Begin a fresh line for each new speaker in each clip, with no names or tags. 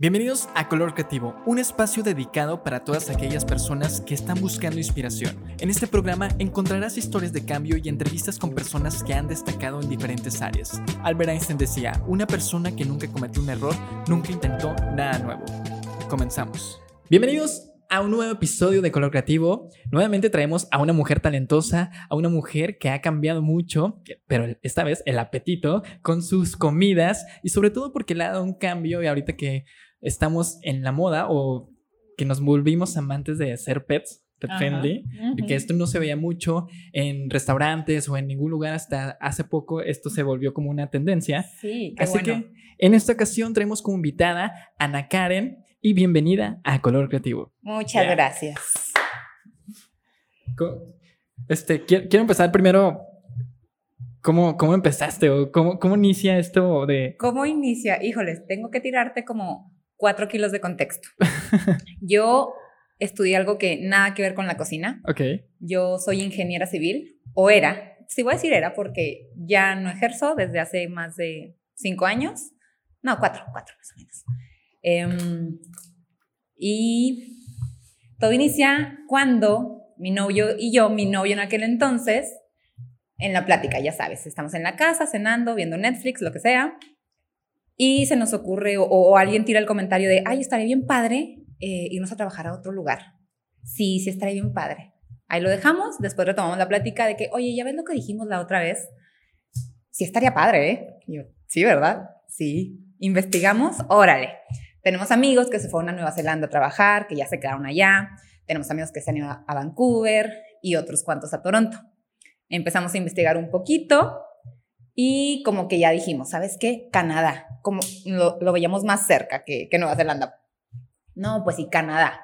Bienvenidos a Color Creativo, un espacio dedicado para todas aquellas personas que están buscando inspiración. En este programa encontrarás historias de cambio y entrevistas con personas que han destacado en diferentes áreas. Albert Einstein decía, una persona que nunca cometió un error nunca intentó nada nuevo. Comenzamos. Bienvenidos a un nuevo episodio de Color Creativo. Nuevamente traemos a una mujer talentosa, a una mujer que ha cambiado mucho, pero esta vez el apetito con sus comidas y sobre todo porque le ha dado un cambio y ahorita que estamos en la moda o que nos volvimos amantes de ser pets, pet friendly, que esto no se veía mucho en restaurantes o en ningún lugar hasta hace poco, esto se volvió como una tendencia.
Sí,
Así que en esta ocasión traemos como invitada a Ana Karen y bienvenida a Color Creativo.
Muchas gracias.
Este, quiero, empezar primero ¿Cómo, ¿Cómo, empezaste o cómo, cómo, inicia esto de...?
¿Cómo inicia? Híjoles, tengo que tirarte como cuatro kilos de contexto. Yo estudié algo que nada que ver con la cocina.
Ok.
Yo soy ingeniera civil, o era. Sí voy a decir era porque ya no ejerzo desde hace más de cinco años. No, cuatro, cuatro más o menos. Em, y todo inicia cuando mi novio y yo, mi novio en aquel entonces, en la plática, ya sabes, estamos en la casa cenando, viendo Netflix, lo que sea, y se nos ocurre, o, alguien tira el comentario de, ay, estaría bien padre eh, irnos a trabajar a otro lugar. Sí, sí estaría bien padre. Ahí lo dejamos, después retomamos la plática de que, oye, ¿ya ves lo que dijimos la otra vez? Sí estaría padre, ¿eh? yo, sí, ¿verdad? Sí. Investigamos, órale. Tenemos amigos que se fueron a Nueva Zelanda a trabajar, que ya se quedaron allá. Tenemos amigos que se han ido a Vancouver y otros cuantos a Toronto. Empezamos a investigar un poquito y como que ya dijimos, ¿sabes qué? Canadá, como lo, veíamos más cerca que, Nueva Zelanda. No, pues sí, Canadá.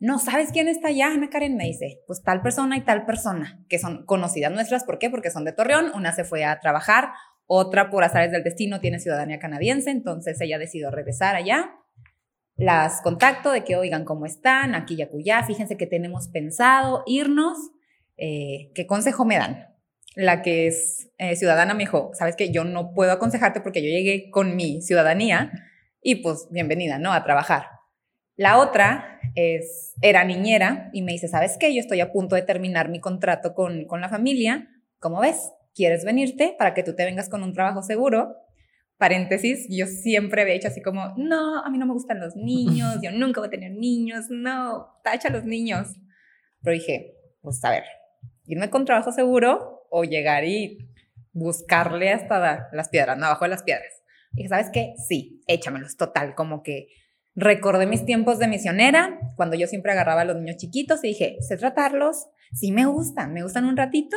No, ¿sabes quién está allá? Ana Karen me dice, pues tal persona y tal persona, que son conocidas nuestras. ¿Por qué? Porque son de Torreón. Una se fue a trabajar, otra por azares del destino tiene ciudadanía canadiense, entonces ella decidió regresar allá. Las contacto de que oigan cómo están, aquí y acullá, fíjense que tenemos pensado irnos, eh, ¿qué consejo me dan? La que es eh, ciudadana me dijo, sabes que yo no puedo aconsejarte porque yo llegué con mi ciudadanía y pues bienvenida, ¿no? A trabajar. La otra es, era niñera y me dice, ¿sabes qué? Yo estoy a punto de terminar mi contrato con, con la familia. ¿Cómo ves? ¿Quieres venirte para que tú te vengas con un trabajo seguro? Paréntesis, yo siempre había dicho así como, no, a mí no me gustan los niños, yo nunca voy a tener niños, no, tacha a los niños. Pero dije, pues a ver, irme con trabajo seguro o llegar y buscarle hasta las piedras, ¿no? abajo de las piedras. Y dije, ¿sabes qué? Sí, échamelos, total, como que recordé mis tiempos de misionera, cuando yo siempre agarraba a los niños chiquitos y dije, sé tratarlos, sí me gustan, me gustan un ratito,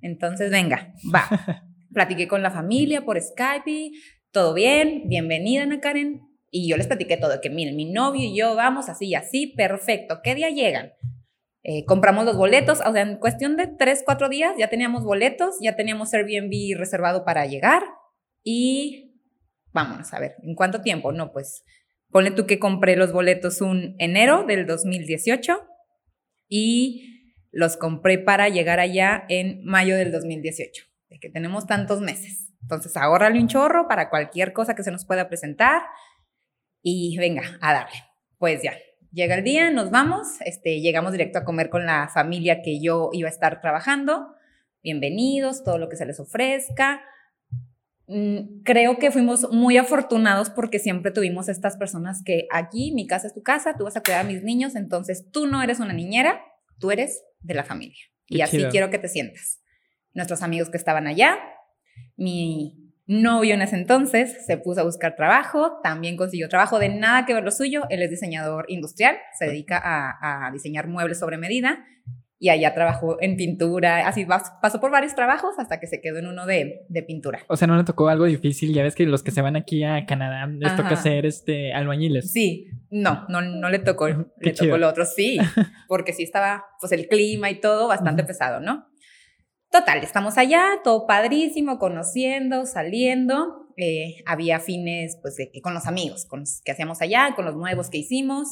entonces venga, va. Platiqué con la familia por Skype, todo bien, bienvenida Ana Karen, y yo les platiqué todo, que miren, mi novio y yo vamos así y así, perfecto, ¿qué día llegan? Eh, compramos los boletos, o sea, en cuestión de tres, cuatro días ya teníamos boletos, ya teníamos Airbnb reservado para llegar y vámonos a ver, ¿en cuánto tiempo? No, pues ponle tú que compré los boletos un enero del 2018 y los compré para llegar allá en mayo del 2018, de que tenemos tantos meses. Entonces, ahórrale un chorro para cualquier cosa que se nos pueda presentar y venga, a darle. Pues ya, Llega el día, nos vamos, este, llegamos directo a comer con la familia que yo iba a estar trabajando. Bienvenidos, todo lo que se les ofrezca. Mm, creo que fuimos muy afortunados porque siempre tuvimos estas personas que aquí, mi casa es tu casa, tú vas a cuidar a mis niños, entonces tú no eres una niñera, tú eres de la familia. y así quiero que te sientas. Nuestros amigos que estaban allá, mi novio en ese entonces, se puso a buscar trabajo, también consiguió trabajo de nada que ver lo suyo, él es diseñador industrial, se dedica a, diseñar muebles sobre medida y allá trabajó en pintura, así pasó por varios trabajos hasta que se quedó en uno de, pintura.
O sea, no le tocó algo difícil, ya ves que los que se van aquí a Canadá les toca ser este, albañiles.
Sí, no, no, no le tocó, le tocó lo otro, sí, porque sí estaba pues el clima y todo bastante pesado, ¿no? Total, estamos allá, todo padrísimo, conociendo, saliendo. Eh, había fines, pues, con los amigos, con los que hacíamos allá, con los nuevos que hicimos.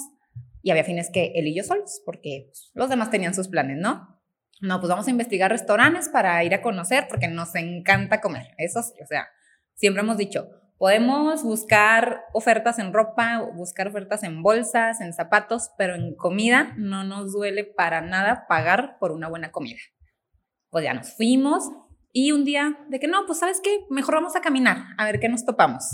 Y había fines que él y yo solos, porque pues, los demás tenían sus planes, ¿no? No, pues vamos a investigar restaurantes para ir a conocer, porque nos encanta comer. Eso sí, o sea, siempre hemos dicho, Podemos buscar ofertas en ropa, buscar ofertas en bolsas, en zapatos, pero en comida no nos duele para nada pagar por una buena comida. Pues ya nos fuimos y un día de que no, pues sabes qué, mejor vamos a caminar, a ver qué nos topamos.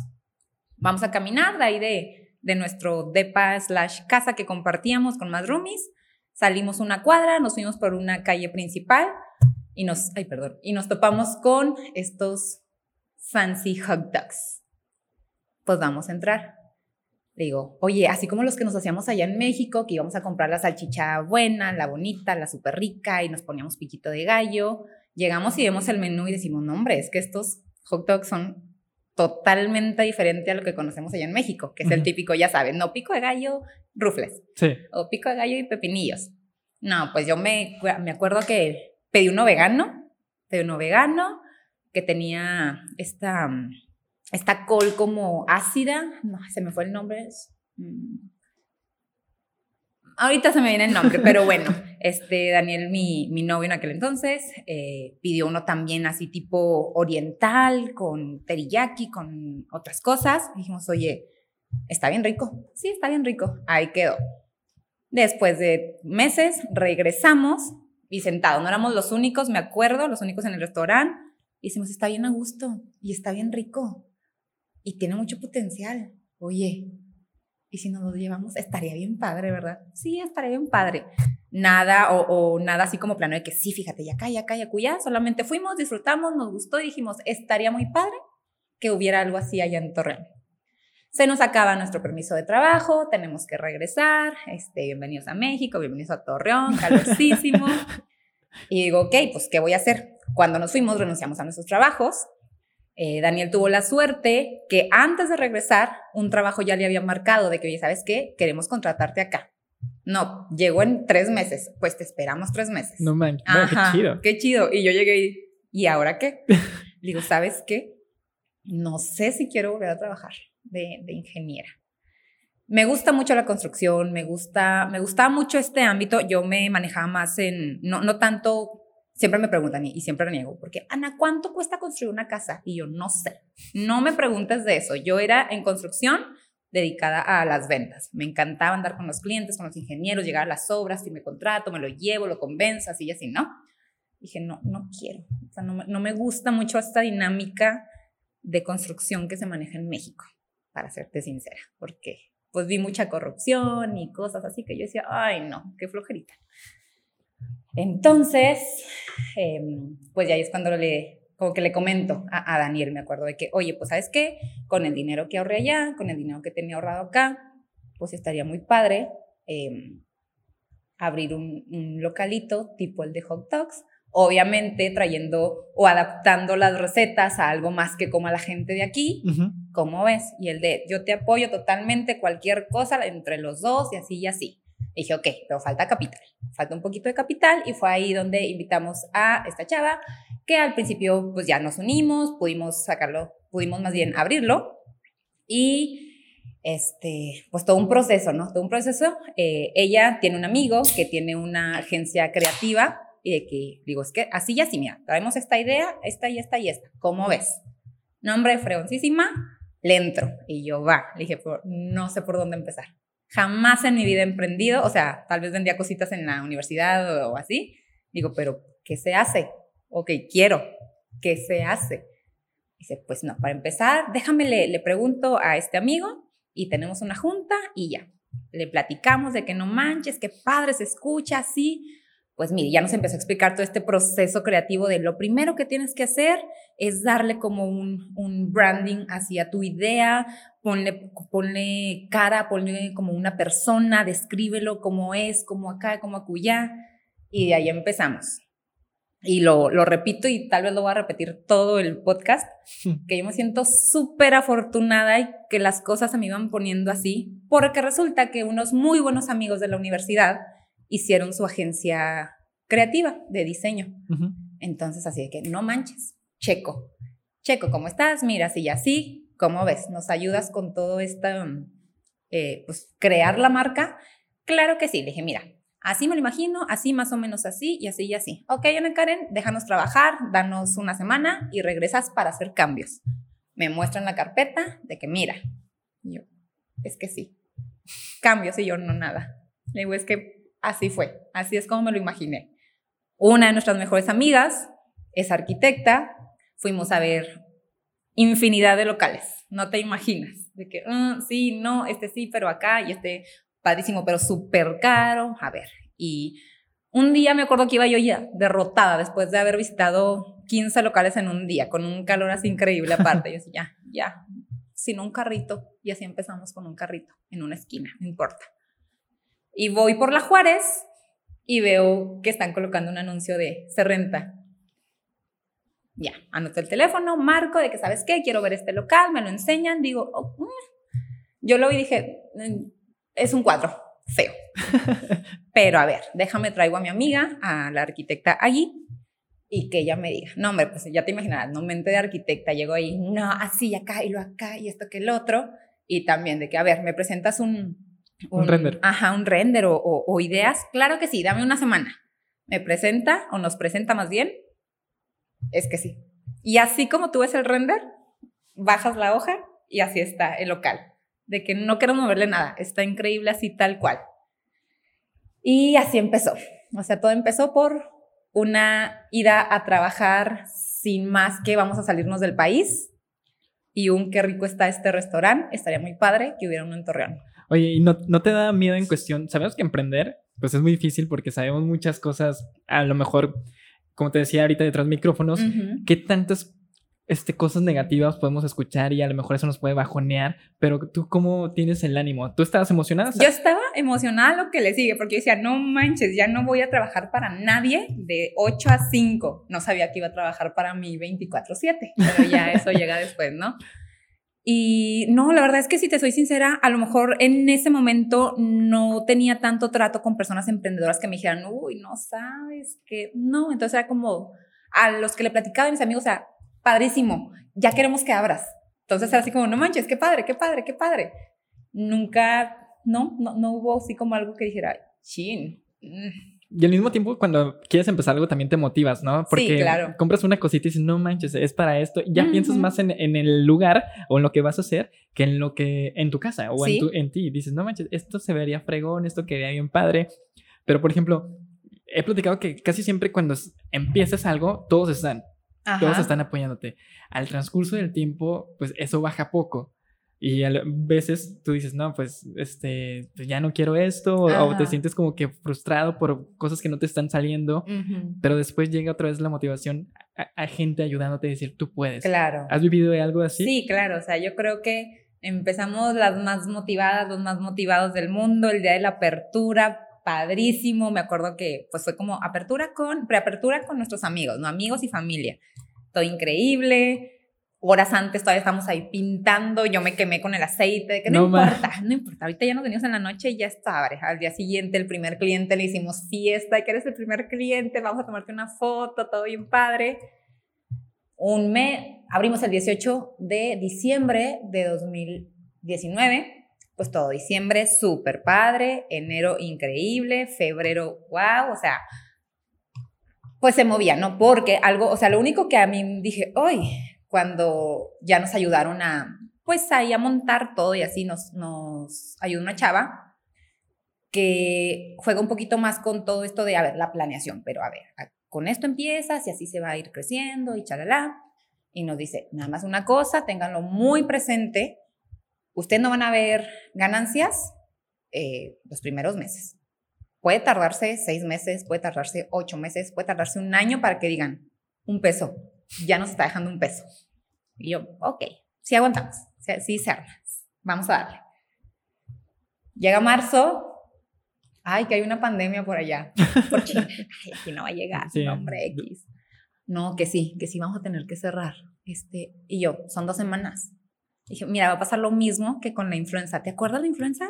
Vamos a caminar de ahí de, de nuestro depa slash casa que compartíamos con más roomies. Salimos una cuadra, nos fuimos por una calle principal y nos, ay, perdón, y nos topamos con estos fancy hot dogs pues vamos a entrar. Digo, oye, así como los que nos hacíamos allá en México, que íbamos a comprar la salchicha buena, la bonita, la súper rica, y nos poníamos piquito de gallo, llegamos y vemos el menú y decimos, no, hombre, es que estos hot dogs son totalmente diferentes a lo que conocemos allá en México, que es el típico, ya saben, no pico de gallo, rufles.
Sí.
O pico de gallo y pepinillos. No, pues yo me, me acuerdo que pedí uno vegano, pedí uno vegano, que tenía esta esta col como ácida, no, se me fue el nombre. Mm. Ahorita se me viene el nombre, pero bueno, este Daniel, mi, mi novio en aquel entonces, eh, pidió uno también así tipo oriental, con teriyaki, con otras cosas. Dijimos, oye, está bien rico. Sí, está bien rico. Ahí quedó. Después de meses, regresamos y sentados. No éramos los únicos, me acuerdo, los únicos en el restaurante. Y decimos, está bien a gusto y está bien rico y tiene mucho potencial. Oye, ¿y si nos lo llevamos? Estaría bien padre, ¿verdad? Sí, estaría bien padre. Nada, o, nada así como plano de que sí, fíjate, ya acá, ya acá, ya cuya. Solamente fuimos, disfrutamos, nos gustó y dijimos, estaría muy padre que hubiera algo así allá en Torreón. Se nos acaba nuestro permiso de trabajo, tenemos que regresar. Este, bienvenidos a México, bienvenidos a Torreón, calorosísimo. y digo, ok, pues, ¿qué voy a hacer? Cuando nos fuimos, renunciamos a nuestros trabajos eh, Daniel tuvo la suerte que antes de regresar, un trabajo ya le había marcado de que, oye, ¿sabes qué? Queremos contratarte acá. No, llegó en tres meses. Pues te esperamos tres meses.
No manches, qué chido.
Qué chido. Y yo llegué y, ¿y ahora qué? digo, ¿sabes qué? No sé si quiero volver a trabajar de, de ingeniera. Me gusta mucho la construcción, me gusta, me gustaba mucho este ámbito. Yo me manejaba más en, no, no tanto siempre me preguntan y, siempre reniego, porque Ana, ¿cuánto cuesta construir una casa? Y yo no sé, no me preguntes de eso. Yo era en construcción dedicada a las ventas. Me encantaba andar con los clientes, con los ingenieros, llegar a las obras, si me contrato, me lo llevo, lo convenzo, así y así, ¿no? Dije, no, no quiero. O sea, no, no me gusta mucho esta dinámica de construcción que se maneja en México, para serte sincera, porque pues vi mucha corrupción y cosas así que yo decía, ay, no, qué flojerita. Entonces, em, pues ya es cuando le, como que le comento a, Daniel, me acuerdo de que, oye, pues sabes qué, con el dinero que ahorré allá, con el dinero que tenía ahorrado acá, pues estaría muy padre em, abrir un, localito tipo el de hot dogs, obviamente trayendo o adaptando las recetas a algo más que como a la gente de aquí, como ves? Y el de yo te apoyo totalmente cualquier cosa entre los dos y así y así dije, ok, pero falta capital, falta un poquito de capital y fue ahí donde invitamos a esta chava que al principio pues ya nos unimos, pudimos sacarlo, pudimos más bien abrirlo y este, pues todo un proceso, ¿no? Todo un proceso. Eh, ella tiene un amigo que tiene una agencia creativa y de que digo, es que así y así, mira, traemos esta idea, esta y esta y esta, ¿cómo ves? Nombre fregoncísima, le entro y yo va, le dije, no sé por dónde empezar. Jamás en mi vida he emprendido, o sea, tal vez vendía cositas en la universidad o, así. Digo, pero ¿qué se hace? Ok, quiero. ¿Qué se hace? Dice, pues no, para empezar, déjame, le, pregunto a este amigo y tenemos una junta y ya. Le platicamos de que no manches, que padre se escucha así. Pues mire, ya nos empezó a explicar todo este proceso creativo de lo primero que tienes que hacer es darle como un, un branding hacia tu idea, ponle, ponle cara, ponle como una persona, descríbelo como es, como acá, como acullá, y de ahí empezamos. Y lo, lo repito y tal vez lo voy a repetir todo el podcast, que yo me siento súper afortunada y que las cosas se me iban poniendo así, porque resulta que unos muy buenos amigos de la universidad hicieron su agencia creativa de diseño. Entonces, así de que no manches, Checo, Checo, ¿cómo estás? Mira, así y así, ¿Cómo ves? ¿Nos ayudas con todo esto, eh, pues, crear la marca? Claro que sí. Le dije, mira, así me lo imagino, así más o menos así y así y así. Ok, Ana Karen, déjanos trabajar, danos una semana y regresas para hacer cambios. me muestran la carpeta de que mira. Yo, es que sí. Cambios y yo no nada. Le digo, es que así fue, así es como me lo imaginé. Una de nuestras mejores amigas es arquitecta, fuimos a ver infinidad de locales, no te imaginas, de que, mm, sí, no, este sí, pero acá, y este padrísimo, pero súper caro, a ver, y un día me acuerdo que iba yo ya derrotada después de haber visitado 15 locales en un día, con un calor así increíble aparte, yo decía, ya, ya, sin un carrito, y así empezamos con un carrito en una esquina, no importa. Y voy por la Juárez y veo que están colocando un anuncio de se renta. Ya, anoto el teléfono, marco de que, ¿sabes qué? Quiero ver este local, me lo enseñan, digo, oh, mm". yo lo vi y dije, mm, es un cuadro, feo. Pero a ver, déjame traigo a mi amiga, a la arquitecta allí, y que ella me diga, no, hombre, pues ya te imaginarás, no mente de arquitecta, llego ahí, no, así, acá, y lo acá, y esto que el otro, y también de que, a ver, me presentas un,
un, render.
Ajá, un render o, ideas. Claro que sí, dame una semana. Me presenta o nos presenta más bien. Es que sí. Y así como tú ves el render, bajas la hoja y así está el local. De que no quiero moverle nada. Está increíble así tal cual. Y así empezó. O sea, todo empezó por una ida a trabajar sin más que vamos a salirnos del país y un qué rico está este restaurante. Estaría muy padre que hubiera uno en Torreón.
Oye, ¿y no, no te da miedo en cuestión? Sabemos que emprender, pues es muy difícil porque sabemos muchas cosas, a lo mejor, como te decía ahorita detrás de micrófonos, ¿qué tantas este, cosas negativas podemos escuchar y a lo mejor eso nos puede bajonear, pero tú cómo tienes el ánimo? ¿Tú estabas emocionada?
Yo estaba emocionada lo que le sigue, porque yo decía, no manches, ya no voy a trabajar para nadie de 8 a 5. No sabía que iba a trabajar para mí 24/7, pero ya eso llega después, ¿no? Y no, la verdad es que si te soy sincera, a lo mejor en ese momento no tenía tanto trato con personas emprendedoras que me dijeran, uy, no sabes que no. Entonces era como a los que le platicaba a mis amigos, o sea, padrísimo, ya queremos que abras. Entonces era así como, no manches, qué padre, qué padre, qué padre. Nunca, no, no, no hubo así como algo que dijera, chin.
Mm, y al mismo tiempo, cuando quieres empezar algo, también te motivas, ¿no? Porque compras una cosita y dices, no manches, es para esto. Y ya piensas más en, en, el lugar o en lo que vas a hacer que en lo que, en tu casa o en, tu, en ti. Dices, no manches, esto se vería fregón, esto quedaría bien padre. Pero, por ejemplo, he platicado que casi siempre cuando empiezas algo, todos están. Todos están apoyándote. Al transcurso del tiempo, pues eso baja poco. Y a veces tú dices, no, pues, este, pues ya no quiero esto, o te sientes como que frustrado por cosas que no te están saliendo, pero después llega otra vez la motivación a, gente ayudándote a decir, tú puedes.
Claro.
¿Has vivido algo así?
Sí, claro, o sea, yo creo que empezamos las más motivadas, los más motivados del mundo, el día de la apertura, padrísimo, me acuerdo que pues fue como apertura con, preapertura con nuestros amigos, ¿no? Amigos y familia, todo increíble, horas antes todavía estamos ahí pintando, yo me quemé con el aceite, que no, importa, no importa, ahorita ya nos venimos en la noche y ya está, al día siguiente el primer cliente le hicimos fiesta, que eres el primer cliente, vamos a tomarte una foto, todo bien padre. Un mes, abrimos el 18 de diciembre de 2019, pues todo diciembre súper padre, enero increíble, febrero wow, o sea, pues se movía, ¿no? Porque algo, o sea, lo único que a mí dije, hoy cuando ya nos ayudaron a, pues ahí a montar todo y así nos, nos ayudó una chava que juega un poquito más con todo esto de, a ver, la planeación, pero a ver, con esto empiezas y así se va a ir creciendo y chalala. Y nos dice, nada más una cosa, ténganlo muy presente, ustedes no van a ver ganancias eh, los primeros meses. Puede tardarse seis meses, puede tardarse ocho meses, puede tardarse un año para que digan un peso, ya nos está dejando un peso. Y yo, ok, sí aguantamos, sí se vamos a darle. Llega marzo, ay, que hay una pandemia por allá, porque aquí no va a llegar, hombre X. No, que sí, que sí vamos a tener que cerrar. Este, y yo, son dos semanas. dije, mira, va a pasar lo mismo que con la influenza. ¿Te acuerdas de la influenza?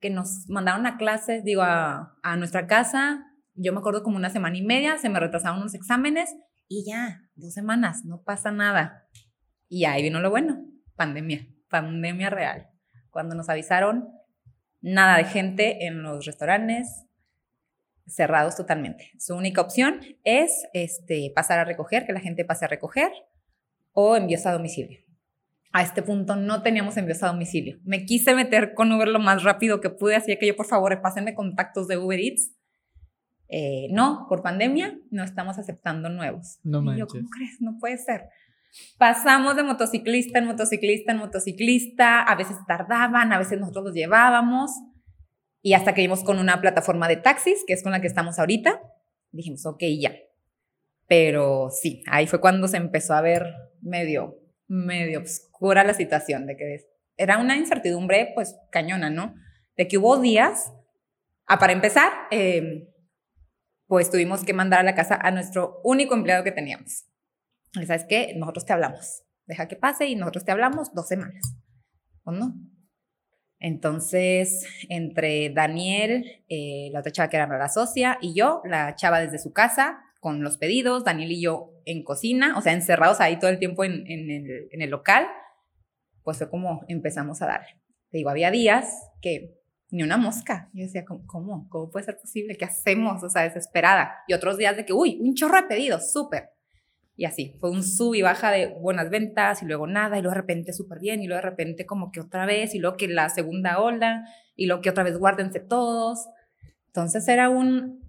Que nos mandaron a clases, digo, a, a nuestra casa. Yo me acuerdo como una semana y media, se me retrasaron unos exámenes y ya, dos semanas, no pasa nada. Y ahí vino lo bueno, pandemia, pandemia real. Cuando nos avisaron, nada de gente en los restaurantes, cerrados totalmente. Su única opción es este, pasar a recoger, que la gente pase a recoger, o envíos a domicilio. a este punto no teníamos envíos a domicilio. Me quise meter con Uber lo más rápido que pude, así que yo, por favor, pásenme contactos de Uber Eats. Eh, no, por pandemia no estamos aceptando nuevos.
No
y yo, ¿cómo crees? No puede ser. Pasamos de motociclista en motociclista en motociclista, a veces tardaban, a veces nosotros los llevábamos, y hasta que vimos con una plataforma de taxis, que es con la que estamos ahorita, dijimos, ok, ya. Pero sí, ahí fue cuando se empezó a ver medio, medio oscura la situación, de que era una incertidumbre, pues, cañona, ¿no? De que hubo días, ah, para empezar, em, pues tuvimos que mandar a la casa a nuestro único empleado que teníamos. ¿Sabes qué? Nosotros te hablamos. Deja que pase y nosotros te hablamos dos semanas. ¿O no? Entonces, entre Daniel, eh, la otra chava que era la socia, y yo, la chava desde su casa, con los pedidos, Daniel y yo en cocina, o sea, encerrados ahí todo el tiempo en, el, en el, local, pues fue como empezamos a darle. Te digo, había días que ni una mosca. Yo decía, ¿cómo? ¿Cómo puede ser posible? ¿Qué hacemos? O sea, desesperada. Y otros días de que, uy, un chorro de pedidos, súper. Y así, fue un sub y baja de buenas ventas y luego nada, y luego de repente súper bien, y luego de repente como que otra vez, y luego que la segunda ola, y luego que otra vez guárdense todos. Entonces era un,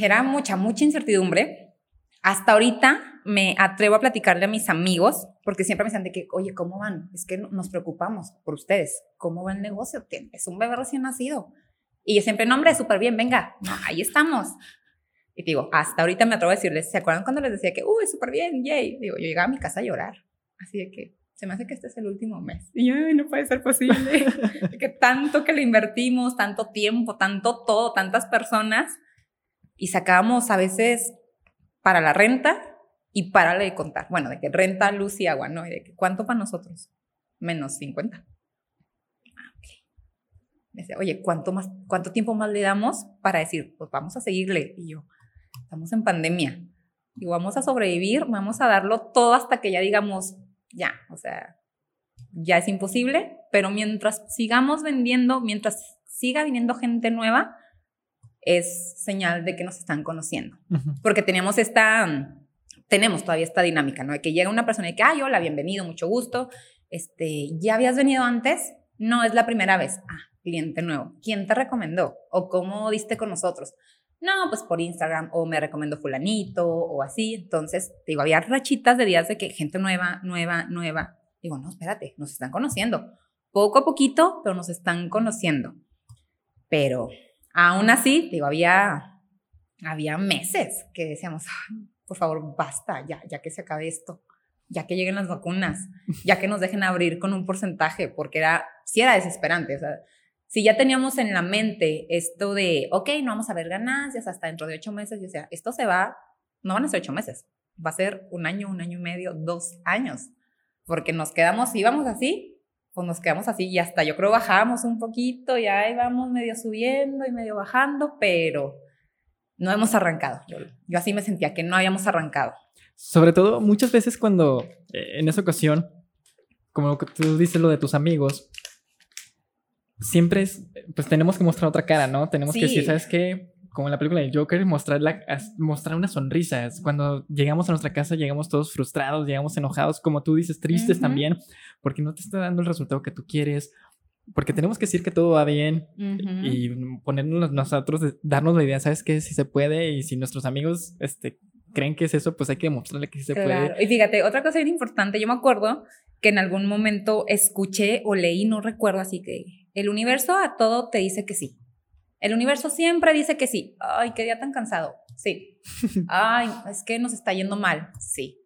era mucha, mucha incertidumbre. Hasta ahorita me atrevo a platicarle a mis amigos, porque siempre me dicen de que, oye, ¿cómo van? Es que nos preocupamos por ustedes. ¿Cómo va el negocio? Es un bebé recién nacido. Y yo siempre, no, hombre, súper bien, venga, ahí estamos. Y digo, hasta ahorita me atrevo a decirles, ¿se acuerdan cuando les decía que, uy, súper bien, yay? Digo, yo llegaba a mi casa a llorar. Así de que se me hace que este es el último mes. Y yo, no puede ser posible. que tanto que le invertimos, tanto tiempo, tanto todo, tantas personas. Y sacábamos a veces para la renta y para de contar. Bueno, de que renta, luz y agua, ¿no? Y de que, ¿cuánto para nosotros? Menos 50. Ah, me decía, oye, ¿cuánto, más, ¿cuánto tiempo más le damos para decir, pues vamos a seguirle? Y yo, estamos en pandemia y vamos a sobrevivir, vamos a darlo todo hasta que ya digamos, ya, o sea, ya es imposible, pero mientras sigamos vendiendo, mientras siga viniendo gente nueva, es señal de que nos están conociendo. Porque teníamos esta, tenemos todavía esta dinámica, ¿no? De que llega una persona y que, ay, hola, bienvenido, mucho gusto, este, ¿ya habías venido antes? No, es la primera vez. Ah, cliente nuevo. ¿Quién te recomendó? ¿O cómo diste con nosotros? No, pues por Instagram o me recomendó fulanito o así. Entonces, digo, había rachitas de días de que gente nueva, nueva, nueva. Digo, no, espérate, nos están conociendo. Poco a poquito, pero nos están conociendo. Pero aún así, digo, había, había meses que decíamos, por favor, basta, ya, ya que se acabe esto, ya que lleguen las vacunas, ya que nos dejen abrir con un porcentaje, porque era, sí era desesperante. O sea, si ya teníamos en la mente esto de, ok, no vamos a ver ganancias hasta dentro de ocho meses, yo sea, esto se va, no van a ser ocho meses, va a ser un año, un año y medio, dos años, porque nos quedamos, íbamos así, pues nos quedamos así y hasta yo creo bajamos un poquito y ahí vamos medio subiendo y medio bajando, pero no hemos arrancado. Yo, yo así me sentía que no habíamos arrancado.
Sobre todo, muchas veces cuando eh, en esa ocasión, como tú dices lo de tus amigos, siempre es, pues tenemos que mostrar otra cara, ¿no? Tenemos que decir, ¿sabes qué? Como en la película de Joker, mostrar, la, mostrar una sonrisa. Cuando llegamos a nuestra casa, llegamos todos frustrados, llegamos enojados, como tú dices, tristes también, porque no te está dando el resultado que tú quieres. Porque tenemos que decir que todo va bien y ponernos nosotros, darnos la idea, ¿sabes qué? Si se puede y si nuestros amigos este, creen que es eso, pues hay que demostrarle que sí se puede.
Y fíjate, otra cosa bien importante, yo me acuerdo que en algún momento escuché o leí, no recuerdo, así que el universo a todo te dice que sí. El universo siempre dice que sí. Ay, qué día tan cansado. Sí. Ay, es que nos está yendo mal. Sí.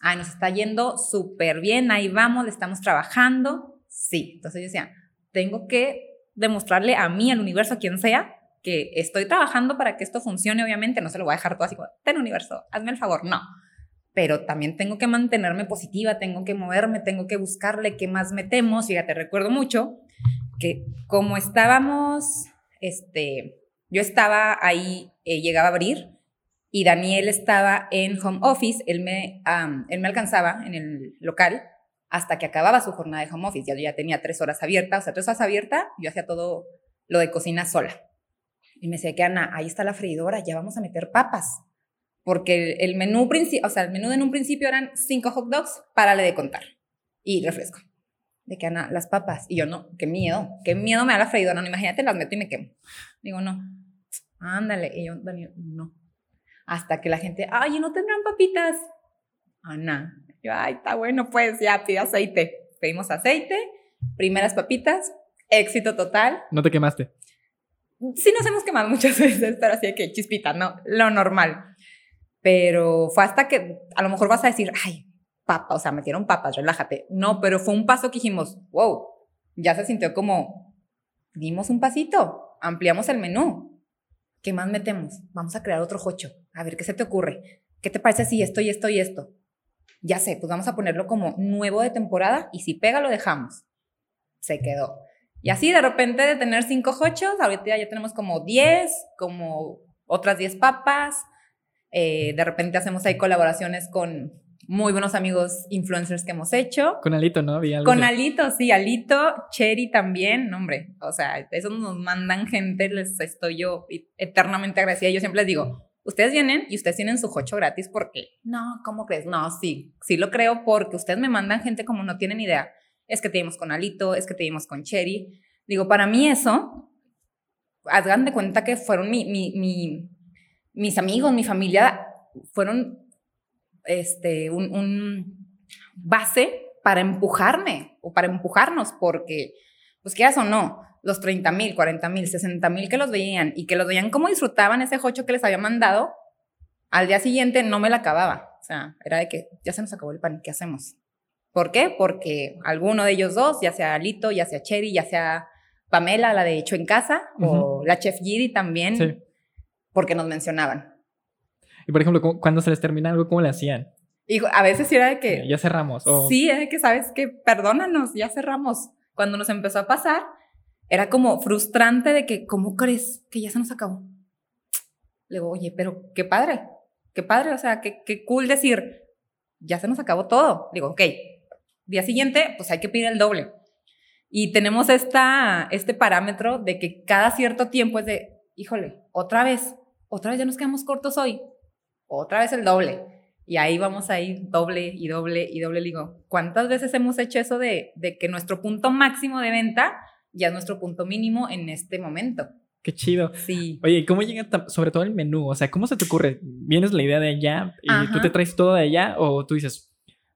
Ay, nos está yendo súper bien. Ahí vamos, le estamos trabajando. Sí. Entonces yo decía, tengo que demostrarle a mí, al universo, a quien sea, que estoy trabajando para que esto funcione. Obviamente no se lo voy a dejar todo así como, ten universo, hazme el favor. No. Pero también tengo que mantenerme positiva, tengo que moverme, tengo que buscarle qué más metemos. Fíjate, recuerdo mucho que como estábamos, este, yo estaba ahí, eh, llegaba a abrir y Daniel estaba en home office, él me, él me alcanzaba en el local hasta que acababa su jornada de home office, ya, ya tenía tres horas abiertas, o sea, tres horas abiertas, yo hacía todo lo de cocina sola. Y me decía que Ana, ahí está la freidora, ya vamos a meter papas. Porque el, menú, o sea, el menú en un principio eran cinco hot dogs, párale de contar. y refresco. De que Ana, las papas. Y yo no, qué miedo, qué miedo me da la freidora. No, imagínate, las meto y me quemo. Digo, no, ándale. Y yo, Daniel, no. Hasta que la gente, ay, ¿no tendrán papitas? Ana, yo, ay, está bueno, pues ya pide aceite. Pedimos aceite, primeras papitas, éxito total.
¿No te quemaste?
Sí nos hemos quemado muchas veces, pero así de que chispita, no, lo normal. Pero fue hasta que a lo mejor vas a decir, ay, papa, o sea, metieron papas, relájate. No, pero fue un paso que dijimos, wow, ya se sintió como, dimos un pasito, ampliamos el menú. ¿Qué más metemos? Vamos a crear otro jocho. A ver, ¿qué se te ocurre? ¿Qué te parece si esto y esto y esto? Ya sé, pues vamos a ponerlo como nuevo de temporada y si pega lo dejamos. Se quedó. Y así de repente de tener cinco hochos, ahorita ya tenemos como diez, como otras diez papas. Eh, de repente hacemos ahí colaboraciones con muy buenos amigos influencers que hemos hecho.
Con Alito, ¿no?
Con Alito, sí, Alito, Cherry también, hombre, o sea, eso nos mandan gente, les estoy yo eternamente agradecida. Yo siempre les digo, ustedes vienen y ustedes tienen su jocho gratis porque, no, ¿cómo crees? No, sí, sí lo creo porque ustedes me mandan gente como no tienen idea. Es que te con Alito, es que te dimos con Cherry. Digo, para mí eso, hagan de cuenta que fueron mi, mi, mi, mis amigos, mi familia, fueron este, un, un base para empujarme o para empujarnos, porque, pues quieras o no, los 30 mil, 40 mil, 60 mil que los veían y que los veían cómo disfrutaban ese jocho que les había mandado, al día siguiente no me la acababa. O sea, era de que ya se nos acabó el pan, ¿qué hacemos? ¿Por qué? Porque alguno de ellos dos, ya sea Alito, ya sea Cherry, ya sea Pamela, la de hecho en casa, o la chef Gidi también, porque nos mencionaban.
Y por ejemplo, cuando se les termina algo, ¿cómo le hacían?
Y a veces era de que...
Ya cerramos.
Sí, es de que sabes que perdónanos, ya cerramos. Cuando nos empezó a pasar, era como frustrante de que, ¿cómo crees que ya se nos acabó? Le digo, oye, pero qué padre, qué padre, o sea, qué, qué cool decir, ya se nos acabó todo. Digo, ok, día siguiente, pues hay que pedir el doble. Y tenemos esta, este parámetro de que cada cierto tiempo es de, híjole, otra vez, otra vez ya nos quedamos cortos hoy, otra vez el doble. Y ahí vamos a ir doble y doble y doble. digo, ¿cuántas veces hemos hecho eso de, de que nuestro punto máximo de venta ya es nuestro punto mínimo en este momento?
Qué chido.
Sí.
Oye, ¿y cómo llega sobre todo el menú? O sea, ¿cómo se te ocurre? ¿Vienes la idea de allá y tú te traes todo de allá o tú dices,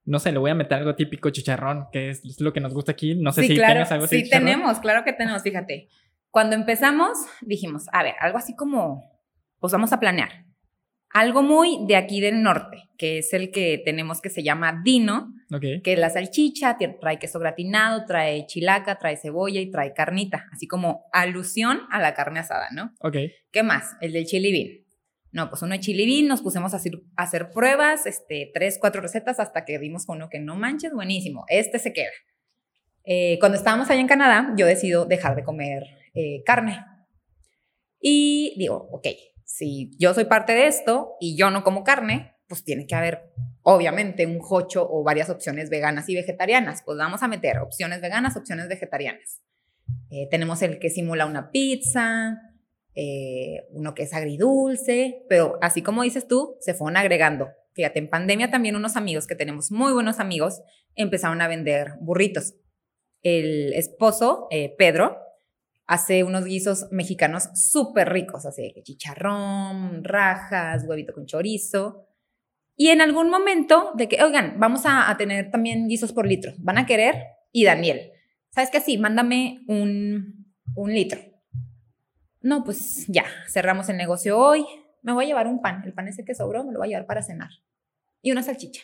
no sé, le voy a meter algo típico chicharrón, que es lo que nos gusta aquí? No sé si
claro,
tienes algo
así. Sí, tenemos, claro que tenemos, fíjate. Cuando empezamos, dijimos, a ver, algo así como, pues vamos a planear algo muy de aquí del norte, que es el que tenemos que se llama Dino, que es la salchicha, trae queso gratinado, trae chilaca, trae cebolla y trae carnita, así como alusión a la carne asada, ¿no?
Ok.
¿Qué más? El del chili bean. No, pues uno de chili bean, nos pusimos a hacer, pruebas, este, tres, cuatro recetas hasta que vimos con uno que no manches, buenísimo, este se queda. Eh, cuando estábamos allá en Canadá, yo decido dejar de comer eh, carne. Y digo, ok, si yo soy parte de esto y yo no como carne, pues tiene que haber obviamente un jocho o varias opciones veganas y vegetarianas. Pues vamos a meter opciones veganas, opciones vegetarianas. Eh, tenemos el que simula una pizza, eh, uno que es agridulce, pero así como dices tú, se fueron agregando. Fíjate, en pandemia también unos amigos que tenemos muy buenos amigos empezaron a vender burritos. El esposo, eh, Pedro, hace unos guisos mexicanos súper ricos, así chicharrón, rajas, huevito con chorizo. Y en algún momento de que, oigan, vamos a, tener también guisos por litro, ¿van a querer? Y Daniel, ¿sabes qué? Sí, mándame un, un litro. No, pues ya, cerramos el negocio hoy. Me voy a llevar un pan. El pan ese que sobró me lo voy a llevar para cenar. Y una salchicha.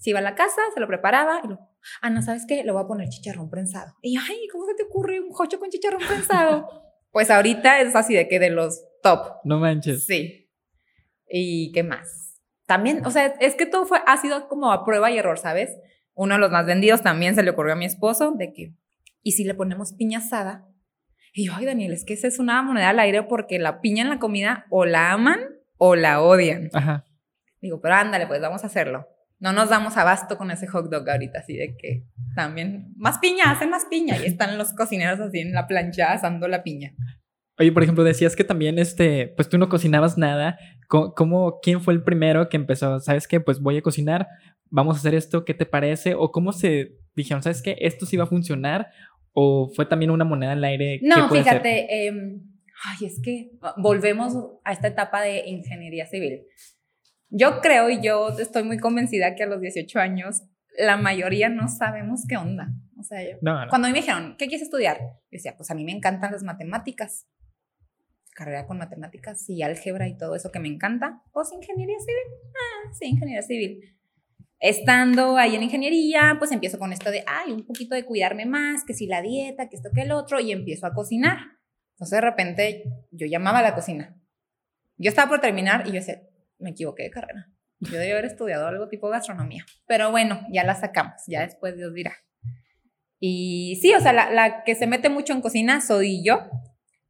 Si iba a la casa, se lo preparaba y lo, ah, no, ¿sabes qué? Le voy a poner chicharrón prensado. Y ay, ¿cómo se te ocurre un jocho con chicharrón prensado? pues ahorita es así de que de los top.
No manches.
Sí. ¿Y qué más? También, o sea, es que todo fue, ha sido como a prueba y error, ¿sabes? Uno de los más vendidos también se le ocurrió a mi esposo de que, ¿y si le ponemos piña asada? Y yo, ay, Daniel, es que esa es una moneda al aire porque la piña en la comida o la aman o la odian.
Ajá.
Digo, pero ándale, pues vamos a hacerlo no nos damos abasto con ese hot dog ahorita, así de que también más piña, hacen más piña y están los cocineros así en la plancha asando la piña.
Oye, por ejemplo, decías que también, este, pues tú no cocinabas nada. ¿Cómo, quién fue el primero que empezó? ¿Sabes qué? Pues voy a cocinar, vamos a hacer esto, ¿qué te parece? ¿O cómo se dijeron, ¿sabes qué? Esto sí va a funcionar o fue también una moneda en el aire?
No, fíjate, em, ay, es que volvemos a esta etapa de ingeniería civil. Yo creo y yo estoy muy convencida que a los 18 años la mayoría no sabemos qué onda. O sea, yo, cuando me dijeron, ¿qué quieres estudiar? Yo decía, pues a mí me encantan las matemáticas. Carrera con matemáticas y álgebra y todo eso que me encanta. Pues ingeniería civil. Ah, sí, ingeniería civil. Estando ahí en ingeniería, pues empiezo con esto de, ay, un poquito de cuidarme más, que si la dieta, que esto, que el otro, y empiezo a cocinar. Entonces de repente yo llamaba a la cocina. Yo estaba por terminar y yo decía, me equivoqué de carrera. Yo debía haber estudiado algo tipo gastronomía. Pero bueno, ya la sacamos, ya después Dios dirá. Y sí, o sea, la, que se mete mucho en cocina soy yo.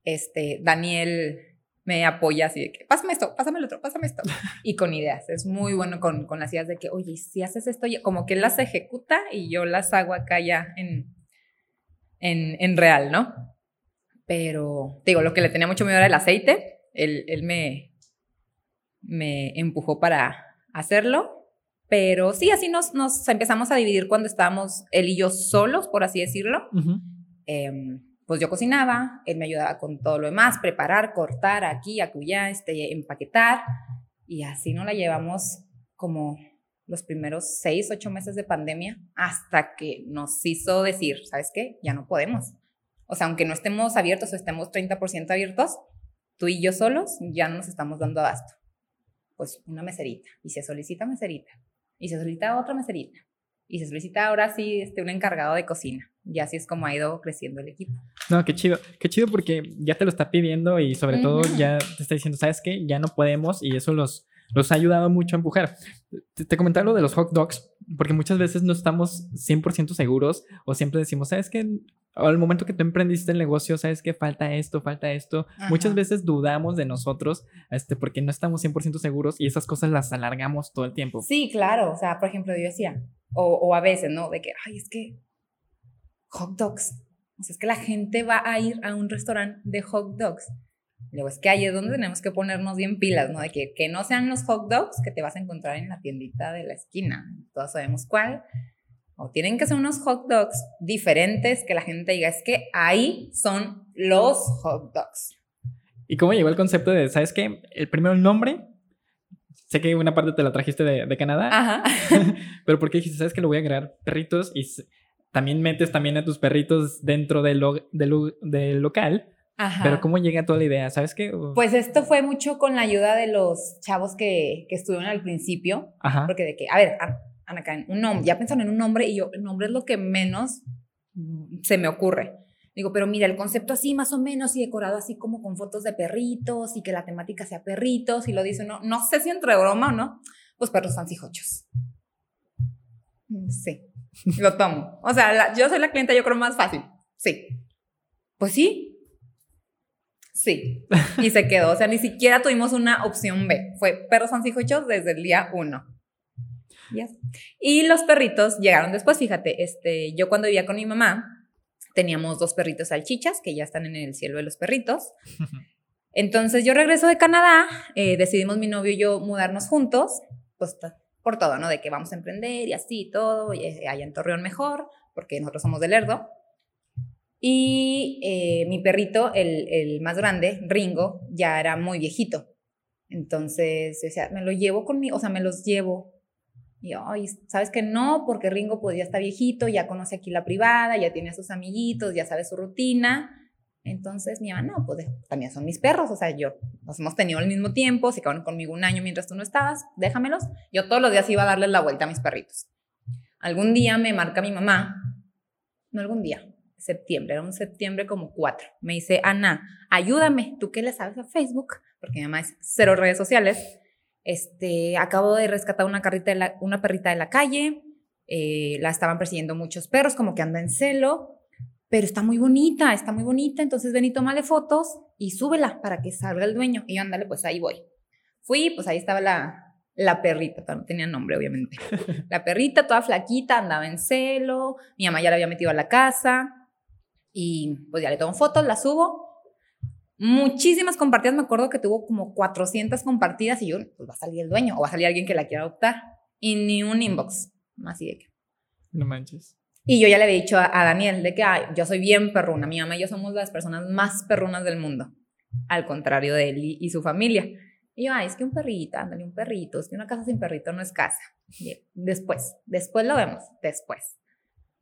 Este, Daniel me apoya así de que, pásame esto, pásame el otro, pásame esto. Y con ideas, es muy bueno con, con las ideas de que, oye, si haces esto, como que él las ejecuta y yo las hago acá ya en, en, en real, ¿no? Pero, digo, lo que le tenía mucho miedo era el aceite. Él, él me, me empujó para, hacerlo. Pero sí, así nos, nos empezamos a dividir cuando estábamos él y yo solos, por así decirlo. Em, pues yo cocinaba, él me ayudaba con todo lo demás, preparar, cortar aquí, acullá, este, empaquetar. Y así nos la llevamos como los primeros seis, ocho meses de pandemia, hasta que nos hizo decir, ¿sabes qué? Ya no podemos. O sea, aunque no estemos abiertos o estemos 30% abiertos, tú y yo solos ya no nos estamos dando abasto pues una meserita y se solicita meserita y se solicita otra meserita y se solicita ahora sí este, un encargado de cocina. Y así es como ha ido creciendo el equipo.
No, qué chido, qué chido porque ya te lo está pidiendo y sobre todo ya te está diciendo, ¿sabes qué? Ya no podemos y eso los, los ha ayudado mucho a empujar. Te, te comentaba lo de los hot dogs, porque muchas veces no estamos 100% seguros o siempre decimos, ¿sabes qué? Al momento que tú emprendiste el negocio, sabes que falta esto, falta esto. Muchas veces dudamos de nosotros este, porque no estamos 100% seguros y esas cosas las alargamos todo el tiempo.
Sí, claro. O sea, por ejemplo, yo decía, o, o a veces, ¿no? De que, ay, es que hot dogs. O sea, es que la gente va a ir a un restaurante de hot dogs. Luego es que ahí es donde tenemos que ponernos bien pilas, ¿no? De que, que no sean los hot dogs que te vas a encontrar en la tiendita de la esquina. Todos sabemos cuál o tienen que ser unos hot dogs diferentes que la gente diga, es que ahí son los hot dogs.
¿Y cómo llegó el concepto de, sabes qué? El primero el nombre. Sé que una parte te la trajiste de, Canadá. Ajá. pero ¿por qué dijiste, sabes que lo voy a crear perritos y también metes también a tus perritos dentro del, del, local? Ajá. Pero ¿cómo llega toda la idea? ¿Sabes qué?
Pues esto fue mucho con la ayuda de los chavos que, que estuvieron al principio. Ajá. Porque de que, a ver, Ana un nombre, ya pensaron en un nombre y yo, el nombre es lo que menos se me ocurre. Digo, pero mira, el concepto así más o menos y decorado así como con fotos de perritos y que la temática sea perritos y lo dice uno, no sé si entre broma o no, pues perros fancijochos. Sí, lo tomo. O sea, yo soy la clienta, yo creo más fácil. Sí. Pues sí. Sí. Y se quedó. O sea, ni siquiera tuvimos una opción B. Fue perros fancijochos desde el día uno. Y los perritos llegaron después, fíjate, este, yo cuando vivía con mi mamá, teníamos dos perritos salchichas que ya están en el cielo de los perritos. Entonces yo regreso de Canadá, eh, decidimos mi novio y yo mudarnos juntos, pues por todo, ¿no? De que vamos a emprender y así, todo, y eh, allá en Torreón mejor, porque nosotros somos del Lerdo. Y eh, mi perrito, el, el, más grande, Ringo, ya era muy viejito. Entonces, o sea, me lo llevo conmigo, o sea, me los llevo y, ay, ¿sabes que no? Porque Ringo pues ya está viejito, ya conoce aquí la privada, ya tiene a sus amiguitos, ya sabe su rutina. Entonces mi mamá, no, pues también son mis perros, o sea, yo nos hemos tenido al mismo tiempo, se quedaron conmigo un año mientras tú no estabas, déjamelos. Yo todos los días iba a darles la vuelta a mis perritos. Algún día me marca mi mamá, no algún día, septiembre, era un septiembre como cuatro. Me dice, Ana, ayúdame, tú qué le sabes a Facebook, porque mi mamá es cero redes sociales este, acabo de rescatar una, carrita de una perrita de la calle, eh, la estaban persiguiendo muchos perros, como que anda en celo, pero está muy bonita, está muy bonita, entonces ven y tómale fotos y súbela para que salga el dueño. Y yo, ándale, pues ahí voy. Fui, pues ahí estaba la, la perrita, no tenía nombre, obviamente. La perrita, toda flaquita, andaba en celo, mi mamá ya la había metido a la casa y pues ya le tomo fotos, la subo muchísimas compartidas. Me acuerdo que tuvo como 400 compartidas y yo, pues va a salir el dueño o va a salir alguien que la quiera adoptar. Y ni un inbox. Así de que.
No manches.
Y yo ya le había dicho a, Daniel de que Ay, yo soy bien perruna, mi mamá y yo somos las personas más perrunas del mundo, al contrario de él y, su familia. Y yo, ay, es que un perrito, ándale, un perrito, es que una casa sin perrito no es casa. después, después lo vemos, después.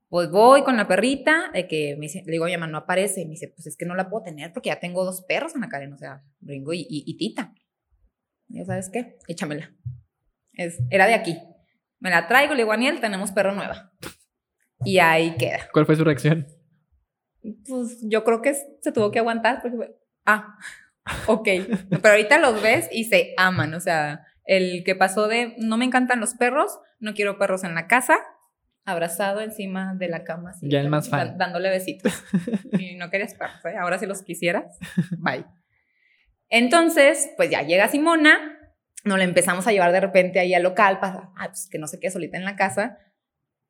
Pues voy con la perrita, de que me dice, le digo a mi mamá, no aparece. Y me dice, pues es que no la puedo tener porque ya tengo dos perros en la cadena, o sea, Ringo y, y, Tita. Y yo, ¿sabes qué? Échamela. Es, era de aquí. Me la traigo, le digo a Daniel, tenemos perro nueva. Y ahí queda.
¿Cuál fue su reacción?
Pues yo creo que se tuvo que aguantar porque, ah, ok. Pero ahorita los ves y se aman, o sea, el que pasó de no me encantan los perros, no quiero perros en la casa, abrazado encima de la cama.
ya el más fan.
Dándole besitos. y no querías perros, ¿eh? Ahora si los quisieras, bye. Entonces, pues ya llega Simona, nos la empezamos a llevar de repente ahí al local, para, pues que no sé qué, solita en la casa.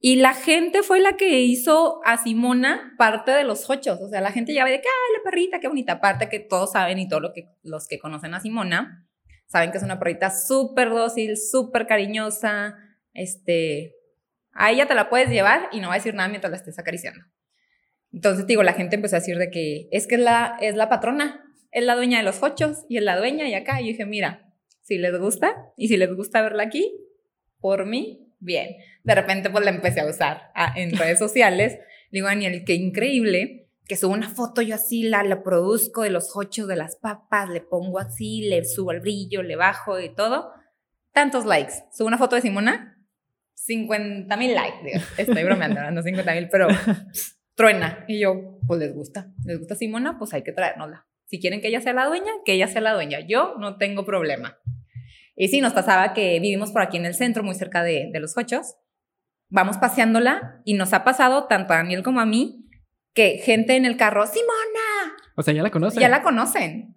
Y la gente fue la que hizo a Simona parte de los hochos. O sea, la gente ya ve de que, ay, la perrita, qué bonita. Aparte que todos saben y todos lo que, los que conocen a Simona saben que es una perrita súper dócil, súper cariñosa, este, a ella te la puedes llevar y no va a decir nada mientras la estés acariciando. Entonces, digo, la gente empezó a decir de que es que es la, es la patrona, es la dueña de los hochos y es la dueña y acá. Y yo dije, mira, si les gusta y si les gusta verla aquí, por mí, bien. De repente, pues la empecé a usar en redes sociales. Digo, Daniel, qué increíble que subo una foto yo así, la, la produzco de los hochos de las papas, le pongo así, le subo el brillo, le bajo y todo. Tantos likes. Subo una foto de Simona 50 mil likes, estoy bromeando, no 50 mil, pero truena. Y yo, pues les gusta, les gusta Simona, pues hay que traérnosla. Si quieren que ella sea la dueña, que ella sea la dueña. Yo no tengo problema. Y sí, nos pasaba que vivimos por aquí en el centro, muy cerca de, de los cochos. Vamos paseándola y nos ha pasado tanto a Daniel como a mí que gente en el carro, Simona.
O sea, ya la conocen.
Ya la conocen.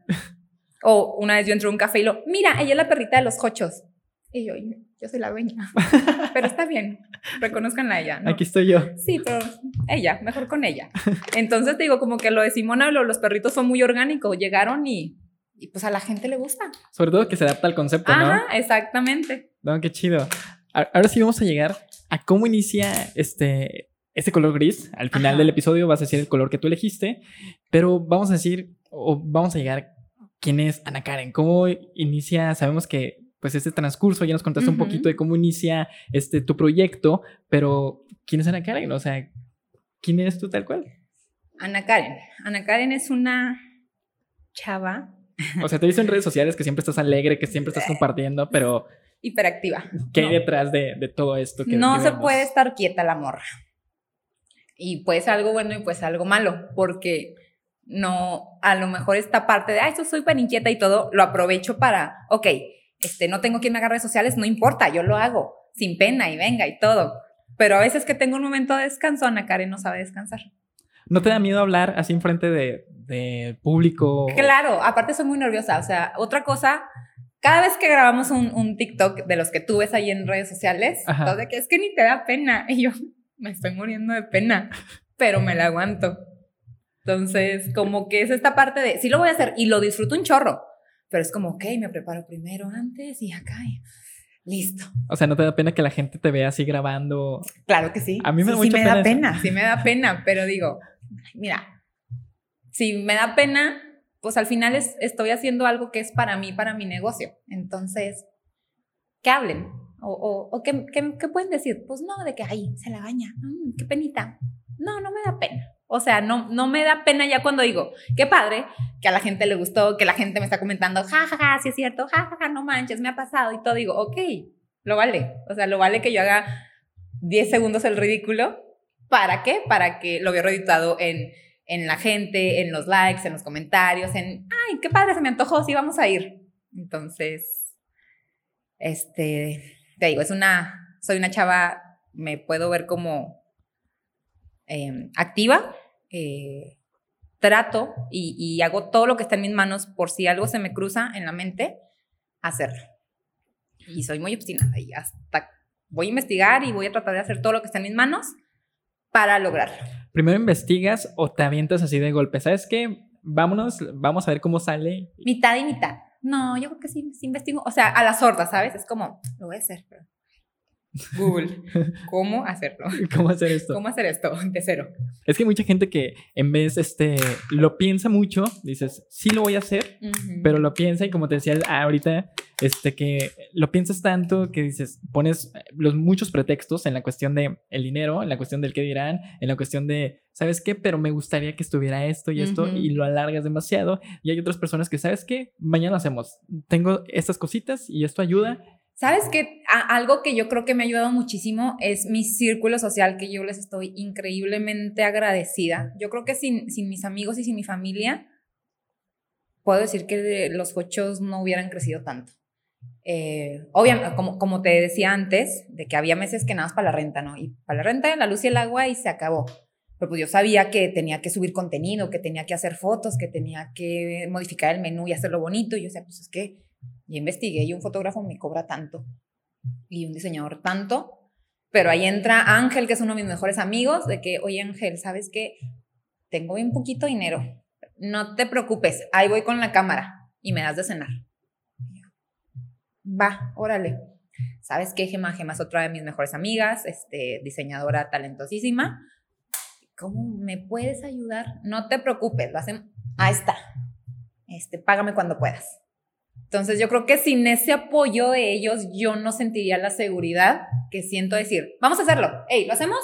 o una vez yo entré a un café y lo, mira, ella es la perrita de los cochos. Y yo, yo soy la dueña. pero está bien, reconozcanla a ella.
Aquí estoy yo.
Sí, pero ella, mejor con ella. Entonces digo, como que lo de Simona, lo, los perritos son muy orgánicos, llegaron y, y, pues a la gente le gusta.
Sobre todo que se adapta al concepto, ¿no?
Ajá, exactamente.
No, qué chido. Ahora sí vamos a llegar a cómo inicia este, este color gris. Al final del episodio vas a decir el color que tú elegiste, pero vamos a decir, o vamos a llegar, ¿quién es Ana Karen? ¿Cómo inicia? Sabemos que pues este transcurso, ya nos contaste un poquito de cómo inicia este tu proyecto, pero ¿quién es Ana Karen? O sea, ¿quién eres tú tal cual?
Ana Karen. Ana Karen es una chava.
O sea, te he en redes sociales que siempre estás alegre, que siempre estás compartiendo, pero...
Hiperactiva.
¿Qué hay detrás de, todo esto? Que,
no se puede estar quieta la morra. Y puede ser algo bueno y puede ser algo malo, porque no, a lo mejor esta parte de, ay, yo soy tan inquieta y todo, lo aprovecho para, ok, este, no tengo quien me haga redes sociales, no importa, yo lo hago, sin pena y venga y todo. Pero a veces que tengo un momento de descanso, Ana Karen no sabe descansar.
¿No te da miedo hablar así en frente de, de público?
Claro, aparte soy muy nerviosa. O sea, otra cosa, cada vez que grabamos un, un TikTok de los que tú ves ahí en redes sociales, todo de que es que ni te da pena. Y yo me estoy muriendo de pena, pero me la aguanto. Entonces, como que es esta parte de, sí lo voy a hacer y lo disfruto un chorro, pero es como, ok, me preparo primero antes y acá. listo.
O sea, ¿no te da pena que la gente te vea así grabando?
Claro que sí.
A mí me,
sí,
da,
me da pena. Sí me da pena, pero digo, mira, si me da pena, pues al final es, estoy haciendo algo que es para mí, para mi negocio. Entonces, que hablen. O, o, o ¿qué, qué, pueden decir? Pues no, de que, ay, se la baña. Mm, qué penita. No, no me da pena. O sea, no, no me da pena ya cuando digo, qué padre, que a la gente le gustó, que la gente me está comentando, ja, ja, ja, sí es cierto, ja, ja, ja, no manches, me ha pasado y todo. Digo, ok, lo vale. O sea, lo vale que yo haga 10 segundos el ridículo. ¿Para qué? Para que lo vea reeditado en, en la gente, en los likes, en los comentarios, en, ay, qué padre, se me antojó, sí, vamos a ir. Entonces, este, te digo, es una, soy una chava, me puedo ver como em, activa, eh, trato y, hago todo lo que está en mis manos por si algo se me cruza en la mente, hacerlo. Y soy muy obstinada y hasta voy a investigar y voy a tratar de hacer todo lo que está en mis manos para lograrlo.
Primero investigas o te avientas así de golpe. ¿Sabes qué? Vámonos, vamos a ver cómo sale.
Mitad y mitad. No, yo creo que sí, sí investigo. O sea, a la sorda, ¿sabes? Es como, lo voy a hacer, pero Google, ¿cómo hacerlo?
¿Cómo hacer esto?
¿Cómo hacer esto de cero?
Es que hay mucha gente que en vez, este, lo piensa mucho, dices, sí lo voy a hacer, pero lo piensa y como te decía ahorita, este, que lo piensas tanto que dices, pones los muchos pretextos en la cuestión de el dinero, en la cuestión del qué dirán, en la cuestión de, ¿sabes qué? Pero me gustaría que estuviera esto y esto y lo alargas demasiado. Y hay otras personas que, ¿sabes qué? Mañana hacemos. Tengo estas cositas y esto ayuda.
¿Sabes qué? Algo que yo creo que me ha ayudado muchísimo es mi círculo social, que yo les estoy increíblemente agradecida. Yo creo que sin, sin mis amigos y sin mi familia, puedo decir que los ochos no hubieran crecido tanto. Eh, obviamente, como, como te decía antes, de que había meses que nada más para la renta, ¿no? Y para la renta, la luz y el agua y se acabó. Pero pues yo sabía que tenía que subir contenido, que tenía que hacer fotos, que tenía que modificar el menú y hacerlo bonito. Y yo decía, pues es que y investigué y un fotógrafo me cobra tanto y un diseñador tanto. Pero ahí entra Ángel, que es uno de mis mejores amigos, de que, oye Ángel, ¿sabes qué? Tengo bien poquito dinero. No te preocupes, ahí voy con la cámara y me das de cenar. Yo, Va, órale. ¿Sabes qué? Gema, Gema es otra de mis mejores amigas, este, diseñadora talentosísima. ¿Cómo me puedes ayudar? No te preocupes, lo hacemos. Ahí está. Este, págame cuando puedas. Entonces yo creo que sin ese apoyo de ellos yo no sentiría la seguridad que siento decir, vamos a hacerlo, hey, ¿lo hacemos?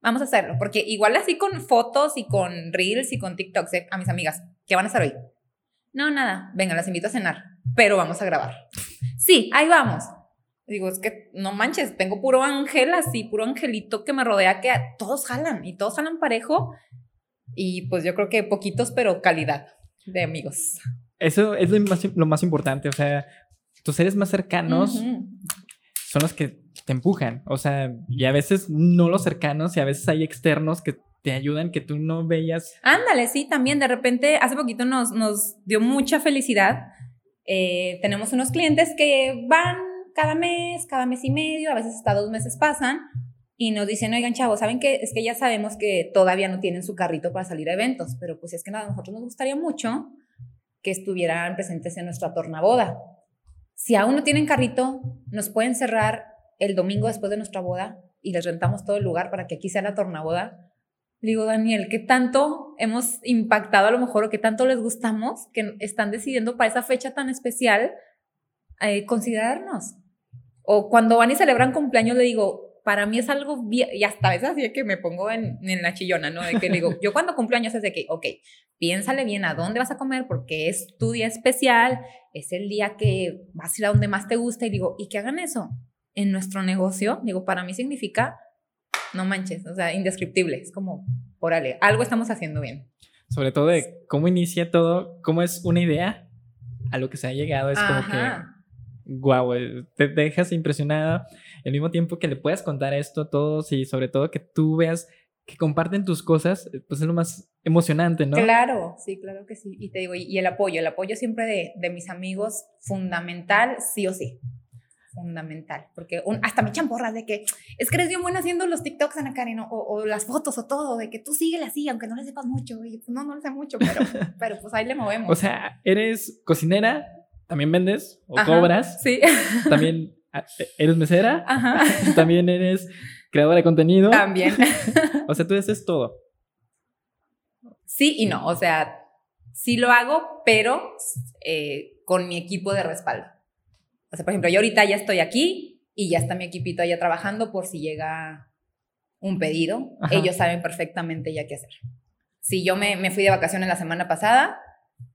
Vamos a hacerlo, porque igual así con fotos y con reels y con TikToks eh, a mis amigas, ¿qué van a hacer hoy? No, nada, venga, las invito a cenar, pero vamos a grabar. Sí, ahí vamos. Digo, es que no manches, tengo puro ángel así, puro angelito que me rodea, que todos jalan y todos jalan parejo. Y pues yo creo que poquitos, pero calidad de amigos.
Eso es lo más, lo más importante. O sea, tus seres más cercanos son los que te empujan. O sea, y a veces no los cercanos y a veces hay externos que te ayudan que tú no veías.
Ándale, sí, también de repente hace poquito nos, nos dio mucha felicidad. Eh, tenemos unos clientes que van cada mes, cada mes y medio, a veces hasta dos meses pasan y nos dicen, oigan chavos, ¿saben qué? Es que ya sabemos que todavía no tienen su carrito para salir a eventos, pero pues es que nada, a nosotros nos gustaría mucho que estuvieran presentes en nuestra tornaboda. Si aún no tienen carrito, nos pueden cerrar el domingo después de nuestra boda y les rentamos todo el lugar para que aquí sea la tornaboda. Le digo, Daniel, ¿qué tanto hemos impactado a lo mejor o qué tanto les gustamos que están decidiendo para esa fecha tan especial eh, considerarnos? O cuando van y celebran cumpleaños, le digo, para mí es algo y hasta a veces así de que me pongo en, en la chillona, ¿no? De que digo, yo cuando cumpleaños es de que, ok, piénsale bien a dónde vas a comer porque es tu día especial, es el día que vas a ir a donde más te gusta y digo, y que hagan eso en nuestro negocio, digo, para mí significa, no manches, o sea, indescriptible, es como, órale, algo estamos haciendo bien.
Sobre todo de cómo inicia todo, cómo es una idea a lo que se ha llegado. Es como que,
Ajá.
wow, te dejas impresionada. Al mismo tiempo que le puedas contar esto a todos y sobre todo que tú veas que comparten tus cosas, pues es lo más emocionante, ¿no?
Claro, sí, claro que sí. Y te digo, y, y el apoyo, el apoyo siempre de, de mis amigos, fundamental, sí o sí. Fundamental. Porque un- hasta me echan porras de que es que eres bien buena haciendo los TikToks, Ana Karen, o, o las fotos o todo, de que tú síguele así, aunque no le sepas mucho. Y pues no, no le sé mucho, pero, pero pues ahí le movemos.
O sea, eres cocinera, también vendes o
Ajá,
cobras,
Sí.
también ah, eres mesera,
Ajá.
también eres creadora de contenido.
También.
O sea, tú haces todo.
Sí y no, o sea, sí lo hago, pero eh, con mi equipo de respaldo. O sea, por ejemplo, yo ahorita ya estoy aquí y ya está mi equipito allá trabajando por si llega un pedido.
Ajá.
Ellos saben perfectamente ya qué hacer. Si yo me, me fui de vacaciones la semana pasada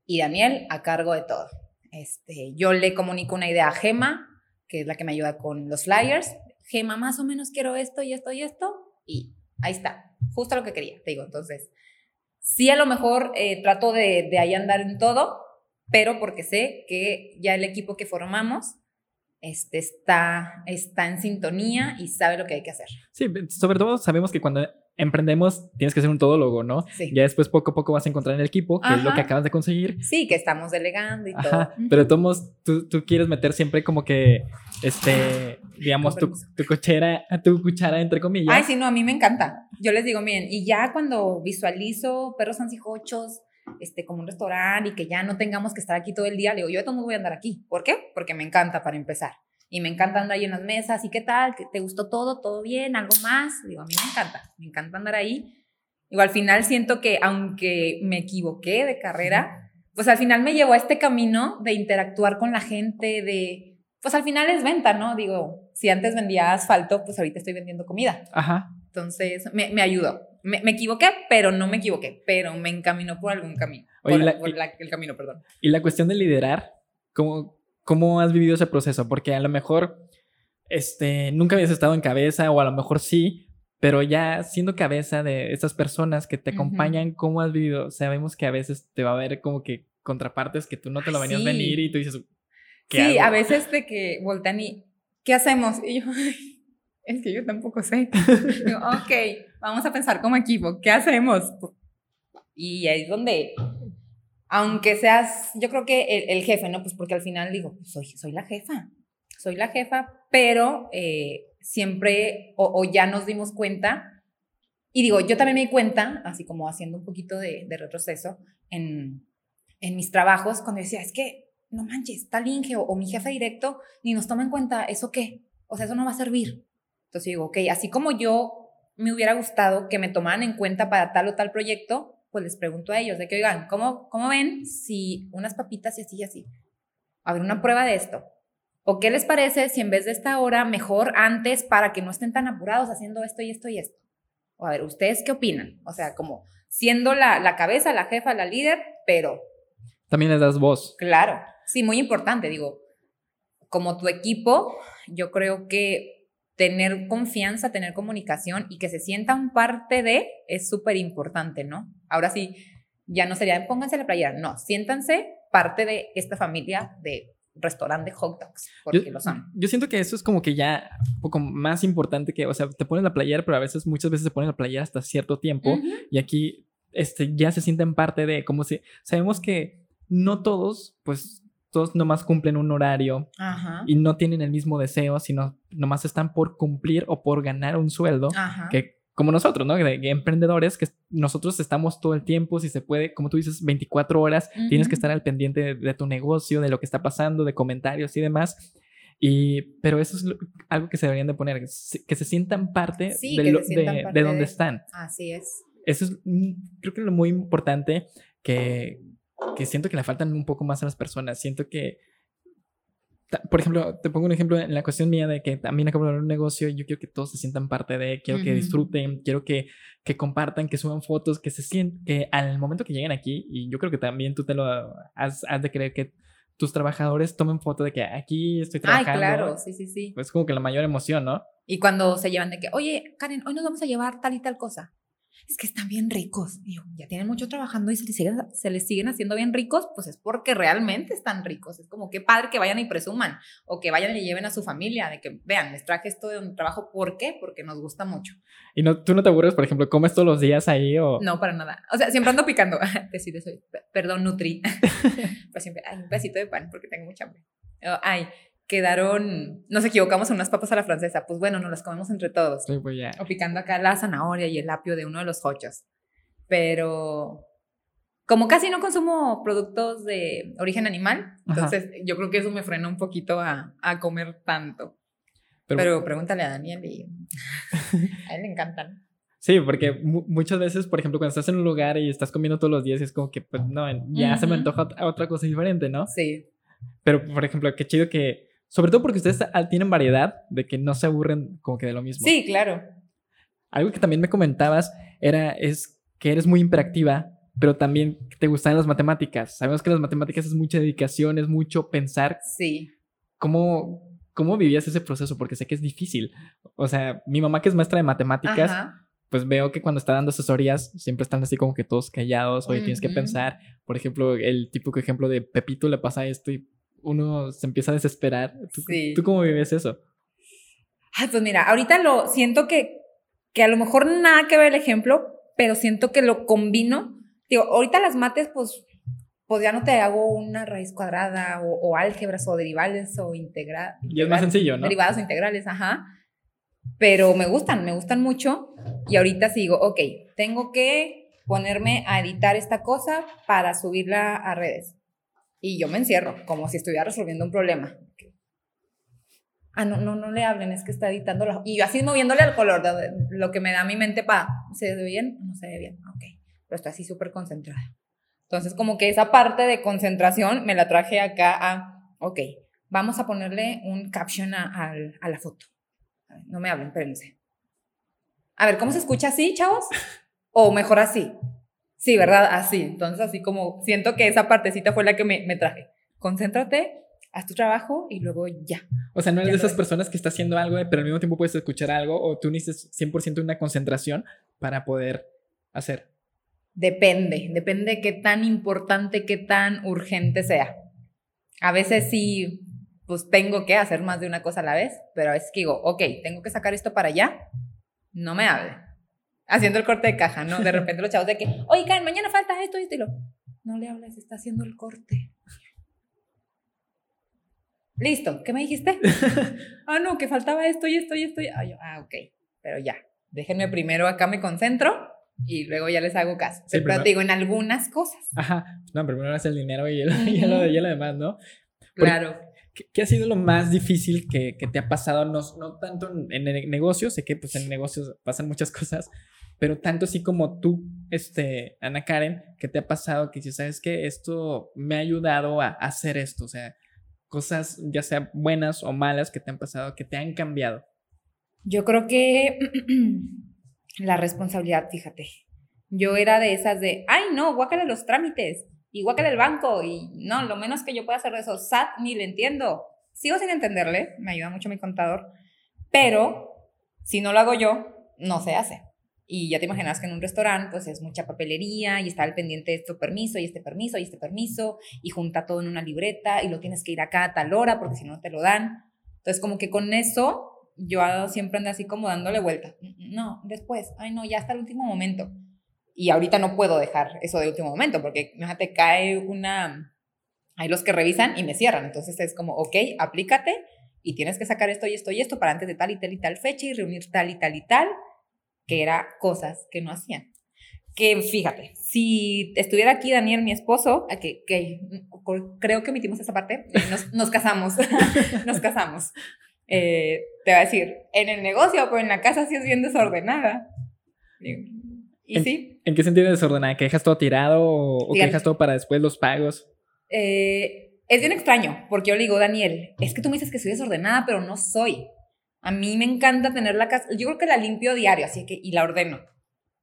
y Daniel a cargo de todo. Este, yo le comunico una idea a Gema, que es la que me ayuda con los flyers. Gema, más o menos quiero esto y esto y esto. Y ahí está, justo lo que quería, te digo. Entonces, sí a lo mejor eh, trato de, de ahí andar en todo, pero porque sé que ya el equipo que formamos este, está, está en sintonía y sabe lo que hay que hacer.
Sí, sobre todo sabemos que cuando emprendemos tienes que ser un todólogo, ¿no?
Sí.
Ya después poco a poco vas a encontrar en el equipo, que es lo
Ajá.
que acabas de conseguir.
Sí, que estamos delegando y todo.
Ajá,
Ujú.
pero modos, tú, tú quieres meter siempre como que, este, digamos, tu, tu cochera, tu cuchara, entre comillas.
Ay, sí, no, a mí me encanta. Yo les digo, miren, y ya cuando visualizo perros ansijochos, este, como un restaurante y que ya no tengamos que estar aquí todo el día, le digo, yo de modos voy a andar aquí. ¿Por qué? Porque me encanta para empezar. Y me encanta andar ahí en las mesas. ¿Y qué tal? ¿Te gustó todo? ¿Todo bien? ¿Algo más? Digo, a mí me encanta. Me encanta andar ahí. Digo, al final siento que aunque me equivoqué de carrera, pues al final me llevó a este camino de interactuar con la gente, de, pues al final es venta, ¿no? Digo, si antes vendía asfalto, pues ahorita estoy vendiendo comida.
Ajá.
Entonces, me, me ayudó. Me, me, equivoqué, pero no me equivoqué, pero me encaminó por algún camino. Oye, por, la, por la, el camino, perdón.
Y la cuestión de liderar, ¿cómo, ¿cómo has vivido ese proceso? Porque a lo mejor este, nunca habías estado en cabeza o a lo mejor sí, pero ya siendo cabeza de estas personas que te acompañan, ¿cómo has vivido? Sabemos que a veces te va a haber como que contrapartes que tú no te lo venías sí. venir y tú dices,
¿qué Sí, hago? a veces de que voltean y, ¿qué hacemos? Y yo, es que yo tampoco sé. Digo, ok, vamos a pensar como equipo, ¿qué hacemos? Y ahí es donde, aunque seas, yo creo que el, jefe, ¿no? Pues porque al final digo, pues soy, la jefa, soy la jefa, pero eh, siempre, o, ya nos dimos cuenta, y digo, yo también me di cuenta, así como haciendo un poquito de, retroceso en, en mis trabajos, cuando decía, es que, no manches, tal Inge o, o mi jefe directo ni nos toma en cuenta, ¿eso qué? O sea, eso no va a servir. Entonces digo, ok, así como yo me hubiera gustado que me tomaran en cuenta para tal o tal proyecto, pues les pregunto a ellos de que, oigan, ¿cómo, cómo ven si unas papitas y así y así? A ver, una prueba de esto. ¿O qué les parece si en vez de esta hora, mejor antes para que no estén tan apurados haciendo esto y esto y esto? O a ver, ¿ustedes qué opinan? O sea, como siendo la, la cabeza, la jefa, la líder, pero...
También les das voz.
Claro, sí, muy importante, digo, como tu equipo, yo creo que tener confianza, tener comunicación y que se sientan parte de es súper importante, ¿no? Ahora sí, ya no sería pónganse la playera, no, siéntanse parte de esta familia de restaurante hot dogs, porque
yo,
lo son.
Yo siento que eso es como que ya un poco más importante que, o sea, te ponen la playera, pero a veces, muchas veces se ponen la playera hasta cierto tiempo uh -huh. y aquí este, ya se sienten parte de, como si, sabemos que no todos, pues todos nomás cumplen un horario
Ajá.
y no tienen el mismo deseo, sino nomás están por cumplir o por ganar un sueldo
Ajá.
que como nosotros, ¿no? De, de, emprendedores que nosotros estamos todo el tiempo, si se puede, como tú dices, 24 horas, uh -huh. tienes que estar al pendiente de, de, tu negocio, de lo que está pasando, de comentarios y demás. Y, pero eso es lo, algo que se deberían de poner, que se sientan parte,
sí,
de, lo, sientan de, parte de, donde están.
Así es.
Eso es, mm, creo que es lo muy importante que, que siento que le faltan un poco más a las personas. Siento que, por ejemplo, te pongo un ejemplo en la cuestión mía de que también acabo de abrir un negocio, yo quiero que todos se sientan parte de, quiero uh -huh. que disfruten, quiero que, que compartan, que suban fotos, que se sientan, que al momento que lleguen aquí, y yo creo que también tú te lo has, has de creer que tus trabajadores tomen foto de que aquí estoy trabajando.
Ay, claro, sí, sí, sí.
Pues como que la mayor emoción, ¿no?
Y cuando se llevan de que, oye, Karen, hoy nos vamos a llevar tal y tal cosa es que están bien ricos. Y yo, ya tienen mucho trabajando y se les, siguen, se les siguen haciendo bien ricos, pues es porque realmente están ricos. Es como qué padre que vayan y presuman o que vayan y lleven a su familia de que vean, les traje esto de un trabajo. ¿Por qué? Porque nos gusta mucho.
¿Y no, tú no te aburres, por ejemplo, comes todos los días ahí o...?
No, para nada. O sea, siempre ando picando. Decir eso, perdón, Nutri. pues siempre, ay, un pedacito de pan porque tengo mucha hambre. Ay, quedaron, nos equivocamos en unas papas a la francesa, pues bueno, nos las comemos entre todos.
Sí, pues ya.
O picando acá la zanahoria y el apio de uno de los hochos. Pero como casi no consumo productos de origen animal, entonces Ajá. yo creo que eso me frena un poquito a, a comer tanto. Pero, Pero, pregúntale a Daniel y a él le encantan.
Sí, porque muchas veces, por ejemplo, cuando estás en un lugar y estás comiendo todos los días, es como que, pues, no, ya uh -huh. se me antoja otra cosa diferente, ¿no?
Sí.
Pero, por ejemplo, qué chido que sobre todo porque ustedes tienen variedad de que no se aburren como que de lo mismo.
Sí, claro.
Algo que también me comentabas era es que eres muy imperactiva, pero también te gustan las matemáticas. Sabemos que las matemáticas es mucha dedicación, es mucho pensar.
Sí.
¿Cómo, cómo vivías ese proceso? Porque sé que es difícil. O sea, mi mamá que es maestra de matemáticas, Ajá. pues veo que cuando está dando asesorías siempre están así como que todos callados, oye, uh -huh. tienes que pensar. Por ejemplo, el típico ejemplo de Pepito le pasa esto y uno se empieza a desesperar. ¿Tú,
sí.
¿tú cómo vives eso?
Ay, pues mira, ahorita lo siento que, que a lo mejor nada que ver el ejemplo, pero siento que lo combino. Digo, ahorita las mates, pues, pues ya no te hago una raíz cuadrada o, o álgebras o derivales o integrales.
Y es más sencillo, ¿no?
Derivadas o integrales, ajá. Pero me gustan, me gustan mucho. Y ahorita sigo, ok, tengo que ponerme a editar esta cosa para subirla a redes y yo me encierro, como si estuviera resolviendo un problema. ah, no, no, no le hablen, es que está editando la... Y yo así moviéndole al color, de, lo que me da mi mente para, ¿se ve bien? No se ve bien, ok. Pero estoy así súper concentrada. Entonces, como que esa parte de concentración me la traje acá a, ok, vamos a ponerle un caption a, a la foto. No me hablen, espérense. A ver, ¿cómo se escucha así, chavos? O mejor así. Sí, ¿verdad? Así. Entonces, así como siento que esa partecita fue la que me, me traje. Concéntrate haz tu trabajo y luego ya.
O sea, no eres de esas personas que está haciendo algo, pero al mismo tiempo puedes escuchar algo o tú necesitas 100% una concentración para poder hacer.
Depende, depende de qué tan importante, qué tan urgente sea. A veces sí, pues tengo que hacer más de una cosa a la vez, pero a veces que digo, ok, tengo que sacar esto para allá, no me hable. Haciendo el corte de caja, ¿no? De repente los chavos de que, oigan, mañana falta esto, esto y lo. No le hables, está haciendo el corte. Listo, ¿qué me dijiste? ah, no, que faltaba esto y esto y esto. Ah, ah, ok, pero ya, déjenme primero acá me concentro y luego ya les hago caso. pero digo, en algunas cosas.
Ajá, no, primero es el dinero y, el, y, lo, demás, ¿no?
claro.
¿Qué, ha sido lo más difícil que, que te ha pasado? No, no tanto en, el negocio, sé que pues en negocios pasan muchas cosas, pero tanto así como tú, este, Ana Karen, ¿qué te ha pasado que si sabes que esto me ha ayudado a hacer esto? O sea, cosas, ya sea buenas o malas, que te han pasado, que te han cambiado?
Yo creo que la responsabilidad, fíjate. Yo era de esas de, ay, no, guácale los trámites y guácale el banco y no, lo menos que yo pueda hacer de eso, SAT ni le entiendo. Sigo sin entenderle, me ayuda mucho mi contador, pero si no lo hago yo, no se hace. Y ya te imaginas que en un restaurante pues es mucha papelería y está al pendiente de este permiso y este permiso y este permiso y junta todo en una libreta y lo tienes que ir acá a tal hora porque si no te lo dan. Entonces como que con eso yo siempre ando así como dándole vuelta. No, después, ay no, ya hasta el último momento. Y ahorita no puedo dejar eso de último momento porque fíjate, cae una... Hay los que revisan y me cierran. Entonces es como, ok, aplícate y tienes que sacar esto y esto y esto para antes de tal y tal y tal fecha y reunir tal y tal y tal que era cosas que no hacían. Que fíjate, si estuviera aquí Daniel, mi esposo, que, que creo que emitimos esa parte, nos, nos casamos, nos casamos. Eh, te va a decir, en el negocio, pero en la casa sí es bien desordenada. Y, sí.
¿En qué sentido desordenada? ¿Que dejas todo tirado o, que dejas todo para después los pagos?
Eh, es bien extraño, porque yo le digo, Daniel, es que tú me dices que soy desordenada, pero no soy. A mí me encanta tener la casa, yo creo que la limpio diario, así que, y la ordeno.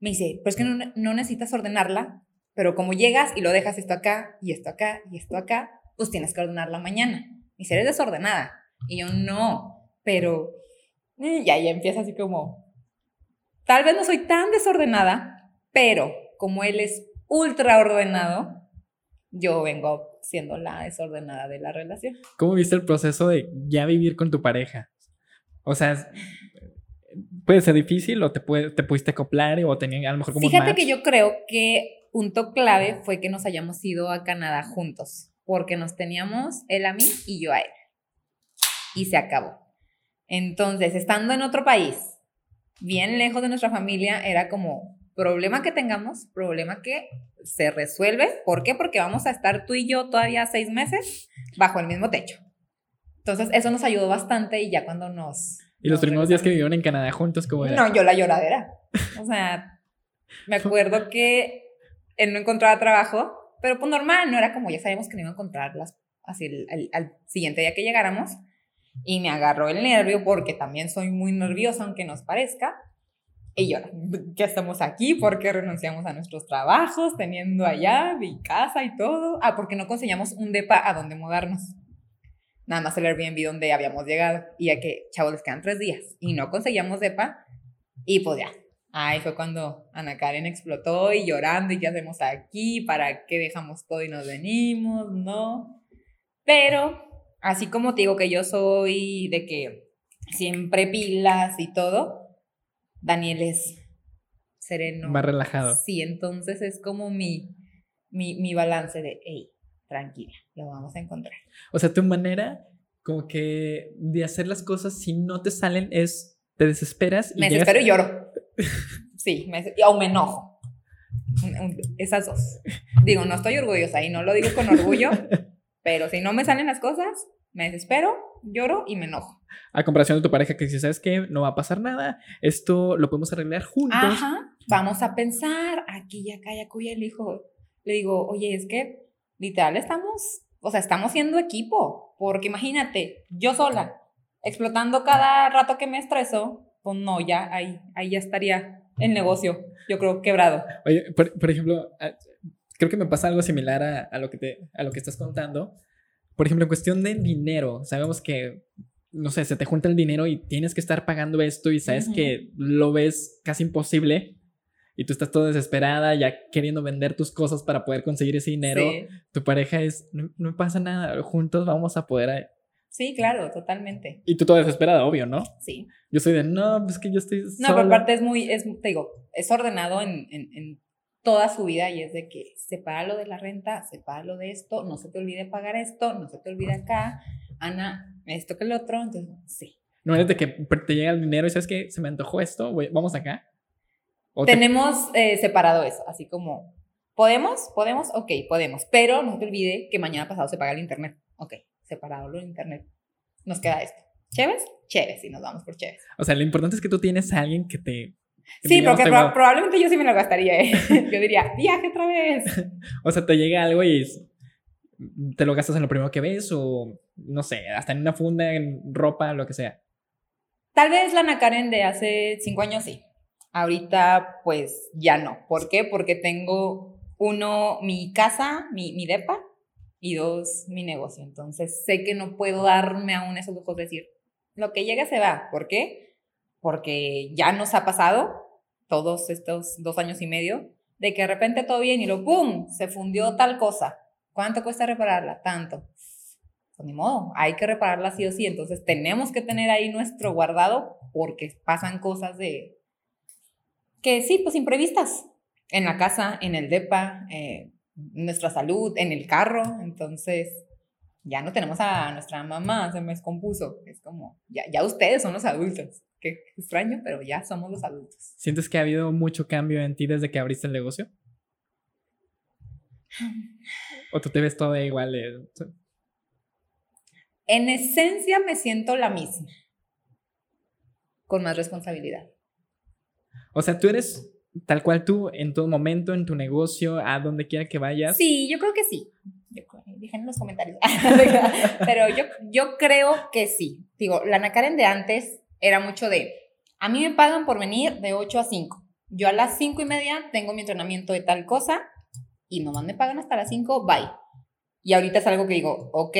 Me dice, pero es que no, necesitas ordenarla, pero como llegas y lo dejas esto acá, y esto acá, y esto acá, pues tienes que ordenarla mañana. Y eres desordenada. Y yo, no, pero... Y ahí empieza así como, tal vez no soy tan desordenada, pero como él es ultra ordenado, yo vengo siendo la desordenada de la relación.
¿Cómo viste el proceso de ya vivir con tu pareja? O sea, puede ser difícil o te, puede, te pudiste acoplar o tenían a lo mejor como
Fíjate que yo creo que punto clave fue que nos hayamos ido a Canadá juntos, porque nos teníamos él a mí y yo a él. Y se acabó. Entonces, estando en otro país, bien lejos de nuestra familia, era como problema que tengamos, problema que se resuelve. ¿Por qué? Porque vamos a estar tú y yo todavía seis meses bajo el mismo techo. Entonces, eso nos ayudó bastante y ya cuando nos...
¿Y los primeros días que vivieron en Canadá juntos, cómo era?
No, yo la lloradera. O sea, me acuerdo que él no encontraba trabajo, pero pues normal, no era como ya sabíamos que no iba a encontrarlas así al siguiente día que llegáramos. Y me agarró el nervio porque también soy muy nerviosa, aunque nos parezca. Y yo, ¿qué estamos aquí? ¿Por qué renunciamos a nuestros trabajos, teniendo allá mi casa y todo? Ah, porque no conseguíamos un depa a donde mudarnos nada más el Airbnb donde habíamos llegado. Y ya que, chavos, les quedan tres días. Y no conseguíamos depa. Y pues ya. Ahí fue cuando Ana Karen explotó y llorando. ¿Y qué hacemos aquí? ¿Para qué dejamos todo y nos venimos? No. Pero, así como te digo que yo soy de que siempre pilas y todo, Daniel es sereno.
Más relajado.
Sí, entonces es como mi, mi, mi balance de, hey, tranquila, lo vamos a encontrar.
O sea, tu manera como que de hacer las cosas si no te salen es, te desesperas.
Y me desespero y lloro. Sí, me, o me enojo. Esas dos. Digo, no estoy orgullosa y no lo digo con orgullo, pero si no me salen las cosas, me desespero, lloro y me enojo.
A comparación de tu pareja que dice, ¿sabes qué? No va a pasar nada, esto lo podemos arreglar juntos.
Ajá, vamos a pensar, aquí y acá y acuya el hijo. Le digo, oye, es que literal estamos, o sea, estamos siendo equipo, porque imagínate, yo sola, explotando cada rato que me estreso, pues no, ya ahí, ahí ya estaría el negocio, yo creo, quebrado.
Oye, por, ejemplo, ah, creo que me pasa algo similar a, a, lo que te, a lo que estás contando. Por ejemplo, en cuestión de dinero, sabemos que, no sé, se te junta el dinero y tienes que estar pagando esto y sabes que lo ves casi imposible y tú estás toda desesperada, ya queriendo vender tus cosas para poder conseguir ese dinero. Tu pareja es, no, no, pasa nada, juntos vamos a poder
Sí, claro, totalmente.
Y tú toda desesperada, obvio, ¿no?
Sí.
Yo soy de, no, pues que yo estoy.
No, pero aparte es muy, es, te digo, es ordenado en, en, en, toda su vida y es de que separa lo de la renta, separa lo de esto, no se te olvide pagar esto, no se te olvide acá, Ana, esto que el otro, entonces, sí.
No es de que te llega el dinero y sabes que se me antojó esto, vamos acá.
Tenemos eh, separado eso, así como, ¿podemos? ¿Podemos? Ok, podemos, pero no te olvide que mañana pasado se paga el internet. Ok, separado lo de internet. Nos queda esto. ¿Chéves? Chéves, y nos vamos por Chéves.
O sea, lo importante es que tú tienes a alguien que te...
sí, porque probablemente yo sí me lo gastaría, ¿eh? Yo diría, viaje otra vez.
o sea, te llega algo y te lo gastas en lo primero que ves o, no sé, hasta en una funda, en ropa, lo que sea.
Tal vez la Ana Karen de hace cinco años sí. Ahorita, pues, ya no. ¿Por qué? Porque tengo, uno, mi casa, mi, mi depa, y dos, mi negocio. Entonces sé que no puedo darme aún esos lujos de decir, lo que llega se va. ¿Por qué? Porque ya nos ha pasado todos estos dos años y medio de que de repente todo bien y lo ¡pum! se fundió tal cosa. ¿Cuánto cuesta repararla? Tanto. Pues ni modo, hay que repararla sí o sí. Entonces tenemos que tener ahí nuestro guardado porque pasan cosas de que sí, pues imprevistas. En la casa, en el DEPA, eh, nuestra salud, en el carro, entonces ya no tenemos a nuestra mamá, se me descompuso, es como, ya, ya ustedes son los adultos, qué extraño, pero ya somos los adultos.
¿Sientes que ha habido mucho cambio en ti desde que abriste el negocio? ¿O tú te ves todo igual?
En esencia me siento la misma, con más responsabilidad.
O sea, tú eres tal cual tú en todo momento, en tu negocio, a donde quiera que vayas?
Sí, yo creo que sí. Dije en los comentarios. Pero yo, yo creo que sí. Digo, la Nakaren de antes era mucho de, a mí me pagan por venir de 8 a 5. Yo a las 5 y media tengo mi entrenamiento de tal cosa y nomás me pagan hasta las 5, bye. Y ahorita es algo que digo, ok,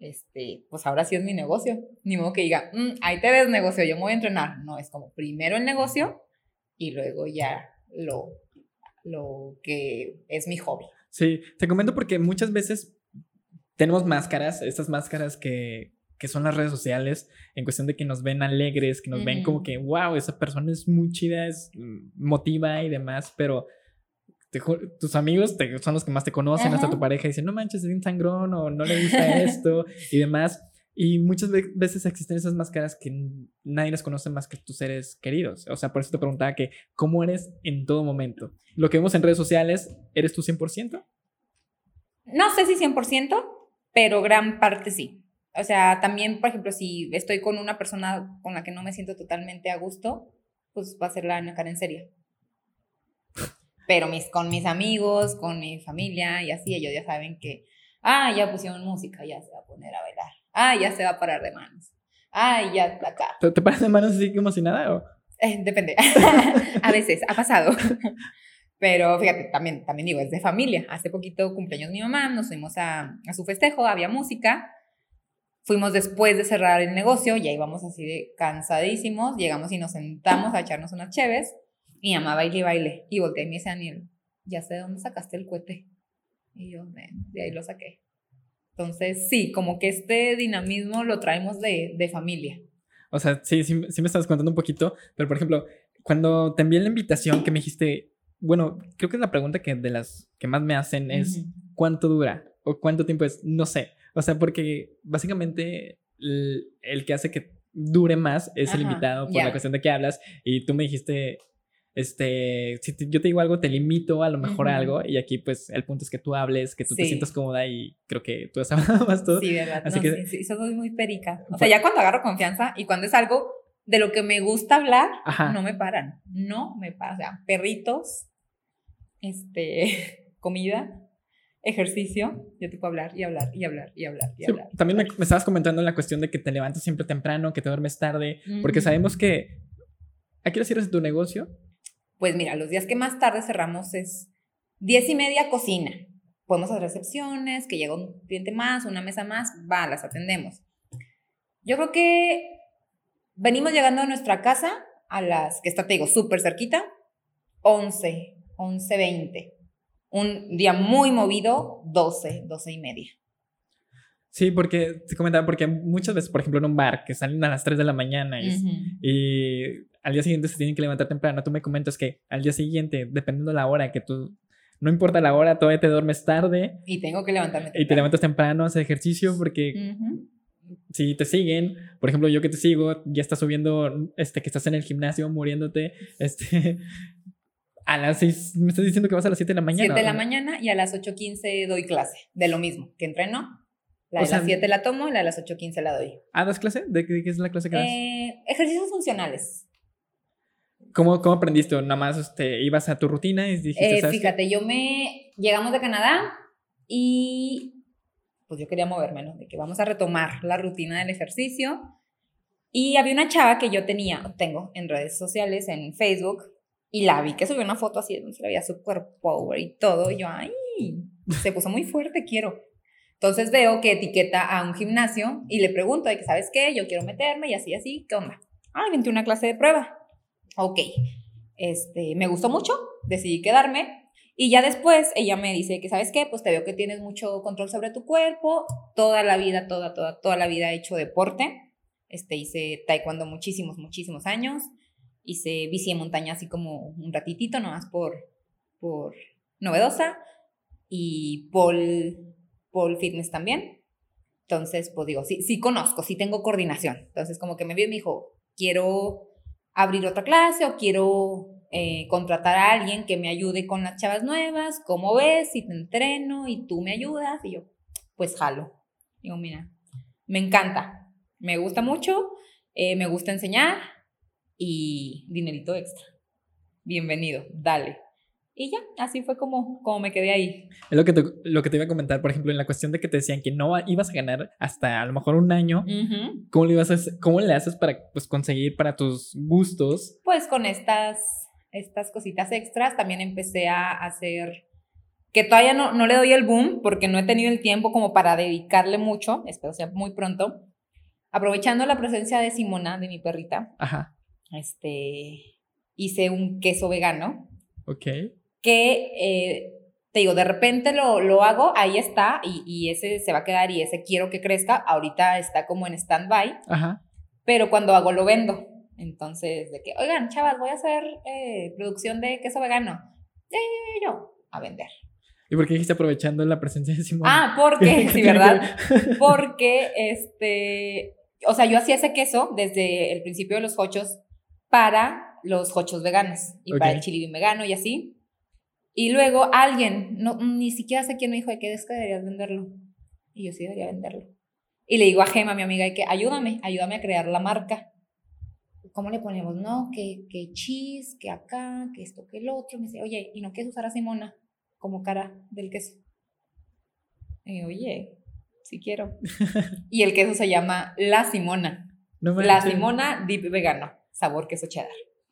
este, pues ahora sí es mi negocio. Ni modo que diga, mm, ahí te ves negocio, yo me voy a entrenar. No, es como primero el negocio y luego ya lo, lo que es mi hobby.
Sí, te comento porque muchas veces tenemos máscaras, estas máscaras que, que son las redes sociales, en cuestión de que nos ven alegres, que nos ven como que, wow, esa persona es muy chida, es mm, motiva y demás, pero tus amigos te, son los que más te conocen, hasta tu pareja dicen, no manches, es un sangrón o no le gusta esto y demás. Y muchas veces existen esas máscaras que nadie las conoce más que tus seres queridos. O sea, por eso te preguntaba que, ¿cómo eres en todo momento? Lo que vemos en redes sociales, ¿eres tú 100%?
No sé si 100%, pero gran parte sí. O sea, también, por ejemplo, si estoy con una persona con la que no me siento totalmente a gusto, pues va a ser la Ana Karen seria. Pero mis, con mis amigos, con mi familia y así, ellos ya saben que, ah, ya pusieron música, ya se va a poner a bailar ah, ya se va a parar de manos. Ah, ya acá.
¿Te, te paras de manos así como si nada? O?
Eh, depende. a veces, ha pasado. Pero fíjate, también, también digo, es de familia. Hace poquito cumpleaños mi mamá, nos fuimos a, a su festejo, había música. Fuimos después de cerrar el negocio, ya íbamos así de cansadísimos. Llegamos y nos sentamos a echarnos unas cheves. Mi mamá baile y baile. Y volteé y me dice Daniel, ya sé de dónde sacaste el cohete. Y yo, de ahí lo saqué. Entonces, sí, como que este dinamismo lo traemos de, de familia.
O sea, sí, sí, sí, me estabas contando un poquito, pero por ejemplo, cuando te envié la invitación que me dijiste, bueno, creo que es la pregunta que de las que más me hacen es, ¿cuánto dura? ¿O cuánto tiempo es? No sé. O sea, porque básicamente el, que hace que dure más es el invitado por la cuestión de que hablas y tú me dijiste este, si yo te digo algo, te limito a lo mejor a
Ujú.
algo y aquí pues el punto es que tú hables, que tú te
Sí.
sientas cómoda y creo que tú has hablado más todo.
Sí, verdad.
Así
no,
que-
sí, sí, soy muy perica. O sea, ya cuando agarro confianza y cuando es algo de lo que me gusta hablar,
Ajá.
no me paran. No me paran. O sea, perritos, este, comida, ejercicio, yo te puedo hablar y hablar y hablar y hablar y
Sí,
hablar.
también me, me estabas comentando la cuestión de que te levantas siempre temprano, que te duermes tarde, porque sabemos que... ¿A qué hora cierras tu negocio?
Pues mira, los días que más tarde cerramos es diez y media cocina. Podemos hacer recepciones, que llega un cliente más, una mesa más, va, las atendemos. Yo creo que venimos llegando a nuestra casa a las, que está, te digo, súper cerquita, 11, 11, 20. Un día muy movido, 12, 12 y media.
Sí, porque te comentaba, porque muchas veces, por ejemplo, en un bar que salen a las 3 de la mañana y,
Ujú.
y al día siguiente se tienen que levantar temprano, tú me comentas que al día siguiente, dependiendo de la hora, que tú, no importa la hora, todavía te duermes tarde
Y tengo que levantarme.
y te
temprano.
levantas temprano, haces ejercicio, porque
Ujú.
si te siguen, por ejemplo, yo que te sigo, ya estás subiendo, este, que estás en el gimnasio muriéndote, este, a las 6, me estás diciendo que vas a las 7 de la mañana.
7 de la mañana y a las 8.15 doy clase, de lo mismo, que entreno. La
O
de
sea,
las 7 la tomo, la de las 8.15 la doy.
¿Ah, das clase? ¿De qué, de qué es la clase que das?
Eh, ejercicios funcionales.
¿Cómo, ¿Cómo aprendiste? ¿O Nada más este, ibas a tu rutina y dijiste,
Eh,
¿sabes qué?
fíjate, yo me... Llegamos de Canadá y pues yo quería moverme, ¿no? De que vamos a retomar la rutina del ejercicio. Y había una chava que yo tenía, tengo en redes sociales, en Facebook, y la vi que subió una foto así, donde se le veía super power y todo, y yo, ay, se puso muy fuerte, quiero. Entonces veo que etiqueta a un gimnasio y le pregunto de que, ¿sabes qué? Yo quiero meterme y así, así, ¿qué onda? Ay, vente una clase de prueba. Ok. Este, me gustó mucho, decidí quedarme. Y ya después ella me dice que, ¿sabes qué? Pues te veo que tienes mucho control sobre tu cuerpo. Toda la vida, toda, toda, toda la vida he hecho deporte. Este, hice taekwondo muchísimos, muchísimos años. Hice bici de montaña así como un ratitito, nomás por, por novedosa. Y pole, pole fitness también. Entonces, pues digo, sí, sí conozco, sí tengo coordinación. Entonces, como que me vio y me dijo, quiero abrir otra clase o quiero eh, contratar a alguien que me ayude con las chavas nuevas. ¿Cómo ves? Si te entreno y tú me ayudas. Y yo, pues jalo. Digo, mira, me encanta. Me gusta mucho. eh, me gusta enseñar y dinerito extra. Bienvenido, dale. Y ya, así fue como, como me quedé ahí.
Es lo que, te, lo que te iba a comentar, por ejemplo, en la cuestión de que te decían que no ibas a ganar hasta a lo mejor un año.
Ujú.
¿Cómo le, ibas a cómo le haces para pues, conseguir para tus gustos?
Pues con estas, estas cositas extras también empecé a hacer, que todavía no, no le doy el boom porque no he tenido el tiempo como para dedicarle mucho, espero sea muy pronto. Aprovechando la presencia de Simona, de mi perrita,
Ajá,
este, hice un queso vegano
ok.
que, eh, te digo, de repente lo, lo hago, ahí está, y, y ese se va a quedar y ese quiero que crezca, ahorita está como en stand-by,
Ajá.
pero cuando hago lo vendo. Entonces, de que, oigan, chavas, voy a hacer eh, producción de queso vegano. Ya, ya, ya, yo, a vender.
¿Y por qué dijiste aprovechando la presencia de Simón?
Ah, porque, sí, ¿verdad? Porque, este, o sea, yo hacía ese queso desde el principio de los hochos para los hochos veganos y para el chili vegano y así. Y luego alguien, no, ni siquiera sé quién me dijo de es que deberías venderlo. Y yo sí debería venderlo. Y le digo a Gema, mi amiga, que ayúdame, ayúdame a crear la marca. ¿Cómo le ponemos? No, que, que cheese, que acá, que esto, que el otro. Me dice, oye, ¿y no quieres usar a Simona como cara del queso? Y yo, oye, sí quiero. y el queso se llama La Simona.
No
La. Simona Deep Vegano, sabor queso cheddar.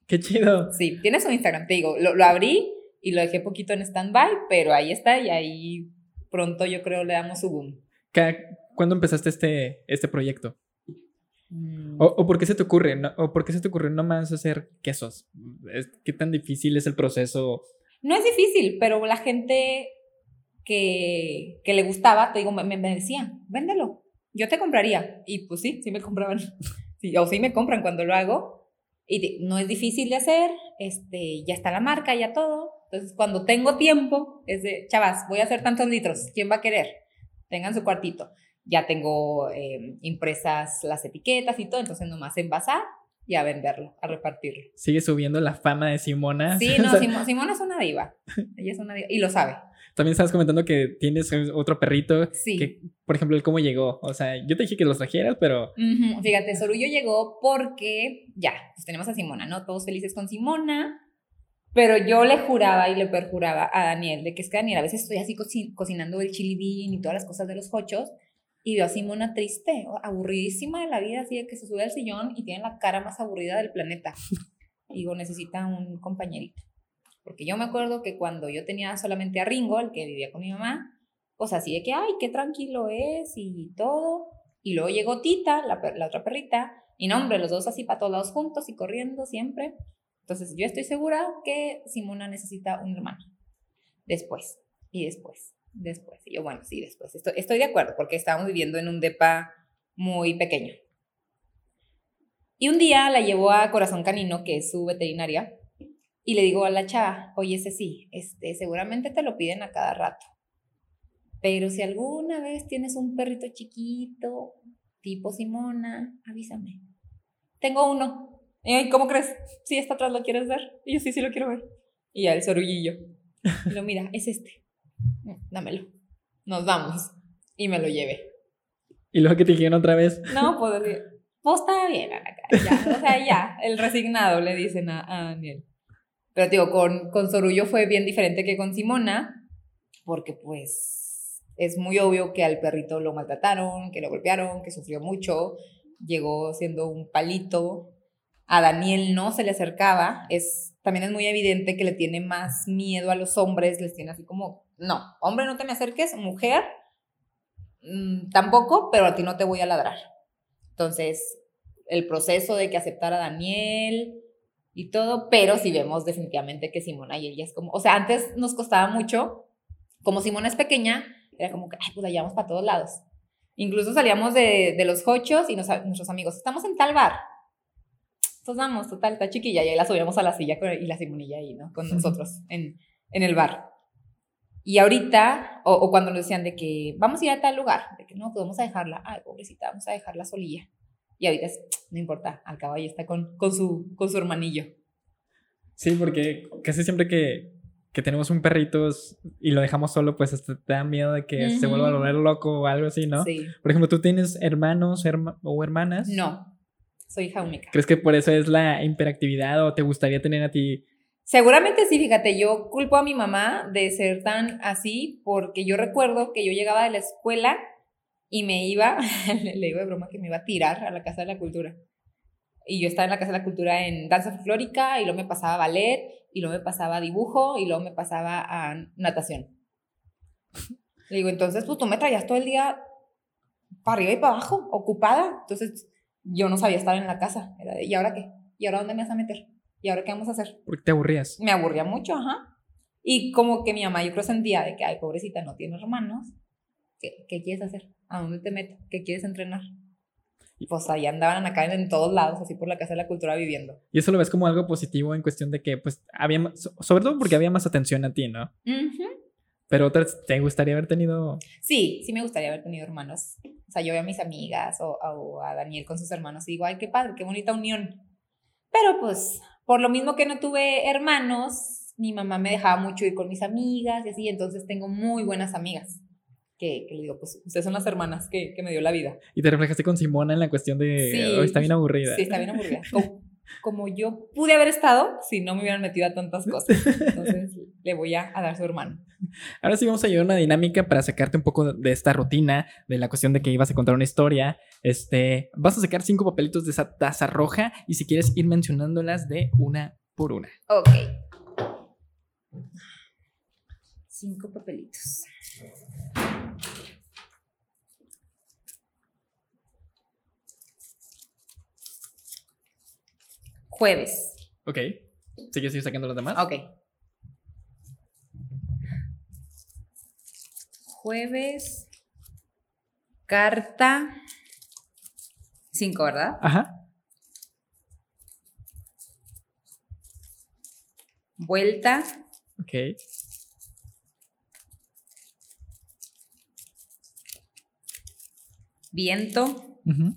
Qué chido.
Sí, tiene su Instagram, te digo, lo, lo abrí y lo dejé poquito en stand-by, pero ahí está y ahí pronto yo creo le damos su boom.
¿Cuándo empezaste este, este proyecto?
Mm.
¿O, o por qué se te ocurre? no- ¿O por qué se te ocurrió nomás hacer quesos? Es- ¿Qué tan difícil es el proceso?
No es difícil, pero la gente que, que le gustaba, te digo, me, me decía, véndelo, yo te compraría. Y pues sí, sí me compraban. Sí, o sí me compran cuando lo hago. Y no es difícil de hacer, este, ya está la marca, ya todo. Entonces, cuando tengo tiempo, es de, chavas, voy a hacer tantos litros, ¿quién va a querer? Tengan su cuartito. Ya tengo eh, impresas las etiquetas y todo, entonces nomás envasar y a venderlo, a repartirlo.
Sigue subiendo la fama de Simona.
Sí, no, Simona es una diva. Ella es una diva y lo sabe.
También estabas comentando que tienes otro perrito.
Sí.
Que, por ejemplo, ¿cómo llegó? O sea, yo te dije que los trajeras, pero.
Fíjate, Sorullo llegó porque ya, pues tenemos a Simona, ¿no? Todos felices con Simona. Pero yo le juraba y le perjuraba a Daniel de que es que Daniel, a veces estoy así cocinando el chili bean y todas las cosas de los hochos y veo a Simona triste, aburridísima de la vida, así de que se sube al sillón y tiene la cara más aburrida del planeta. digo, necesita un compañerito. Porque yo me acuerdo que cuando yo tenía solamente a Ringo, el que vivía con mi mamá, pues así de que, ay, qué tranquilo es y todo. Y luego llegó Tita, la, la otra perrita, y no, hombre, los dos así para todos lados juntos y corriendo siempre. Entonces yo estoy segura que Simona necesita un hermano. Después, y después, después. Y yo, bueno, sí, después. Estoy, estoy de acuerdo, porque estábamos viviendo en un depa muy pequeño. Y un día la llevó a Corazón Canino, que es su veterinaria, y le digo a la chava, oye, ese sí, este, seguramente te lo piden a cada rato. Pero si alguna vez tienes un perrito chiquito, tipo Simona, avísame. Tengo uno, y ¿cómo crees? Sí, está atrás, ¿lo quieres ver? Y yo, sí, sí lo quiero ver. Y ya el sorullillo. Y lo mira, es este. Dámelo. Nos vamos. Y me lo llevé.
¿Y luego que te dijeron otra vez?
No, pues pues está bien, ya, o sea, ya, el resignado le dicen a, Daniel. Pero digo, con, con Sorullo fue bien diferente que con Simona, porque pues es muy obvio que al perrito lo maltrataron, que lo golpearon, que sufrió mucho, llegó siendo un palito, a Daniel no se le acercaba, es, también es muy evidente que le tiene más miedo a los hombres, les tiene así como, no, hombre no te me acerques, mujer mm, tampoco, pero a ti no te voy a ladrar. Entonces, el proceso de que aceptara a Daniel y todo, pero si vemos definitivamente que Simona y ella es como, o sea, antes nos costaba mucho, como Simona es pequeña, era como que, ay, pues la llevamos para todos lados. Incluso salíamos de, los hochos y nuestros amigos, estamos en tal bar, pues vamos, total, está chiquilla. Y ahí la subíamos a la silla y la Simonilla ahí, ¿no? Con nosotros en, en el bar. Y ahorita, o, cuando nos decían de que vamos a ir a tal lugar, de que no, pues vamos a dejarla, ay, pobrecita, vamos a dejarla solilla. Y ahorita es, no importa, al ahí está con, con, su, con su hermanillo.
Sí, porque casi siempre que, que tenemos un perrito y lo dejamos solo, pues hasta te da miedo de que se vuelva a volver loco o algo así, ¿no?
Sí.
Por ejemplo, ¿tú tienes hermanos o hermanas?
No, soy hija única.
¿Crees que por eso es la hiperactividad o te gustaría tener a ti?
Seguramente sí, fíjate, yo culpo a mi mamá de ser tan así porque yo recuerdo que yo llegaba de la escuela y me iba, le digo de broma que me iba a tirar a la Casa de la Cultura. Y yo estaba en la Casa de la Cultura en danza folclórica y luego me pasaba ballet y luego me pasaba dibujo y luego me pasaba a natación. Le digo, entonces pues tú me traías todo el día para arriba y para abajo, ocupada. Entonces yo no sabía estar en la casa. Era de, ¿y ahora qué? ¿Y ahora dónde me vas a meter? ¿Y ahora qué vamos a hacer?
Porque te aburrías.
Me aburría mucho, ajá. Y como que mi mamá yo creo sentía de que, ay, pobrecita, no tiene hermanos. ¿Qué, qué quieres hacer? ¿A dónde te meto? ¿Qué quieres entrenar? Y pues ahí andaban acá en todos lados, así por la Casa de la Cultura viviendo.
Y eso lo ves como algo positivo en cuestión de que, pues, había, más, sobre todo porque había más atención a ti, ¿no? Pero otras, ¿te gustaría haber tenido?
Sí, sí me gustaría haber tenido hermanos. O sea, yo veo a mis amigas o, a Daniel con sus hermanos y digo, ay, qué padre, qué bonita unión. Pero pues, por lo mismo que no tuve hermanos, mi mamá me dejaba mucho ir con mis amigas y así, entonces tengo muy buenas amigas. Que, le digo, pues ustedes son las hermanas que, que, me dio la vida.
Y te reflejaste con Simona en la cuestión de, sí, está bien aburrida.
Sí, está bien aburrida. como yo pude haber estado si no me hubieran metido a tantas cosas. Entonces le voy a, dar su hermano.
Ahora sí vamos a llevar una dinámica para sacarte un poco de esta rutina, de la cuestión de que ibas a contar una historia. Este, vas a sacar cinco papelitos de esa taza roja y si quieres ir mencionándolas de una por una.
Ok. Cinco papelitos. Jueves.
Ok. ¿Sigues sacando los demás?
Ok. Jueves. Carta. Cinco, ¿verdad?
Ajá.
Vuelta.
Ok.
viento. Uh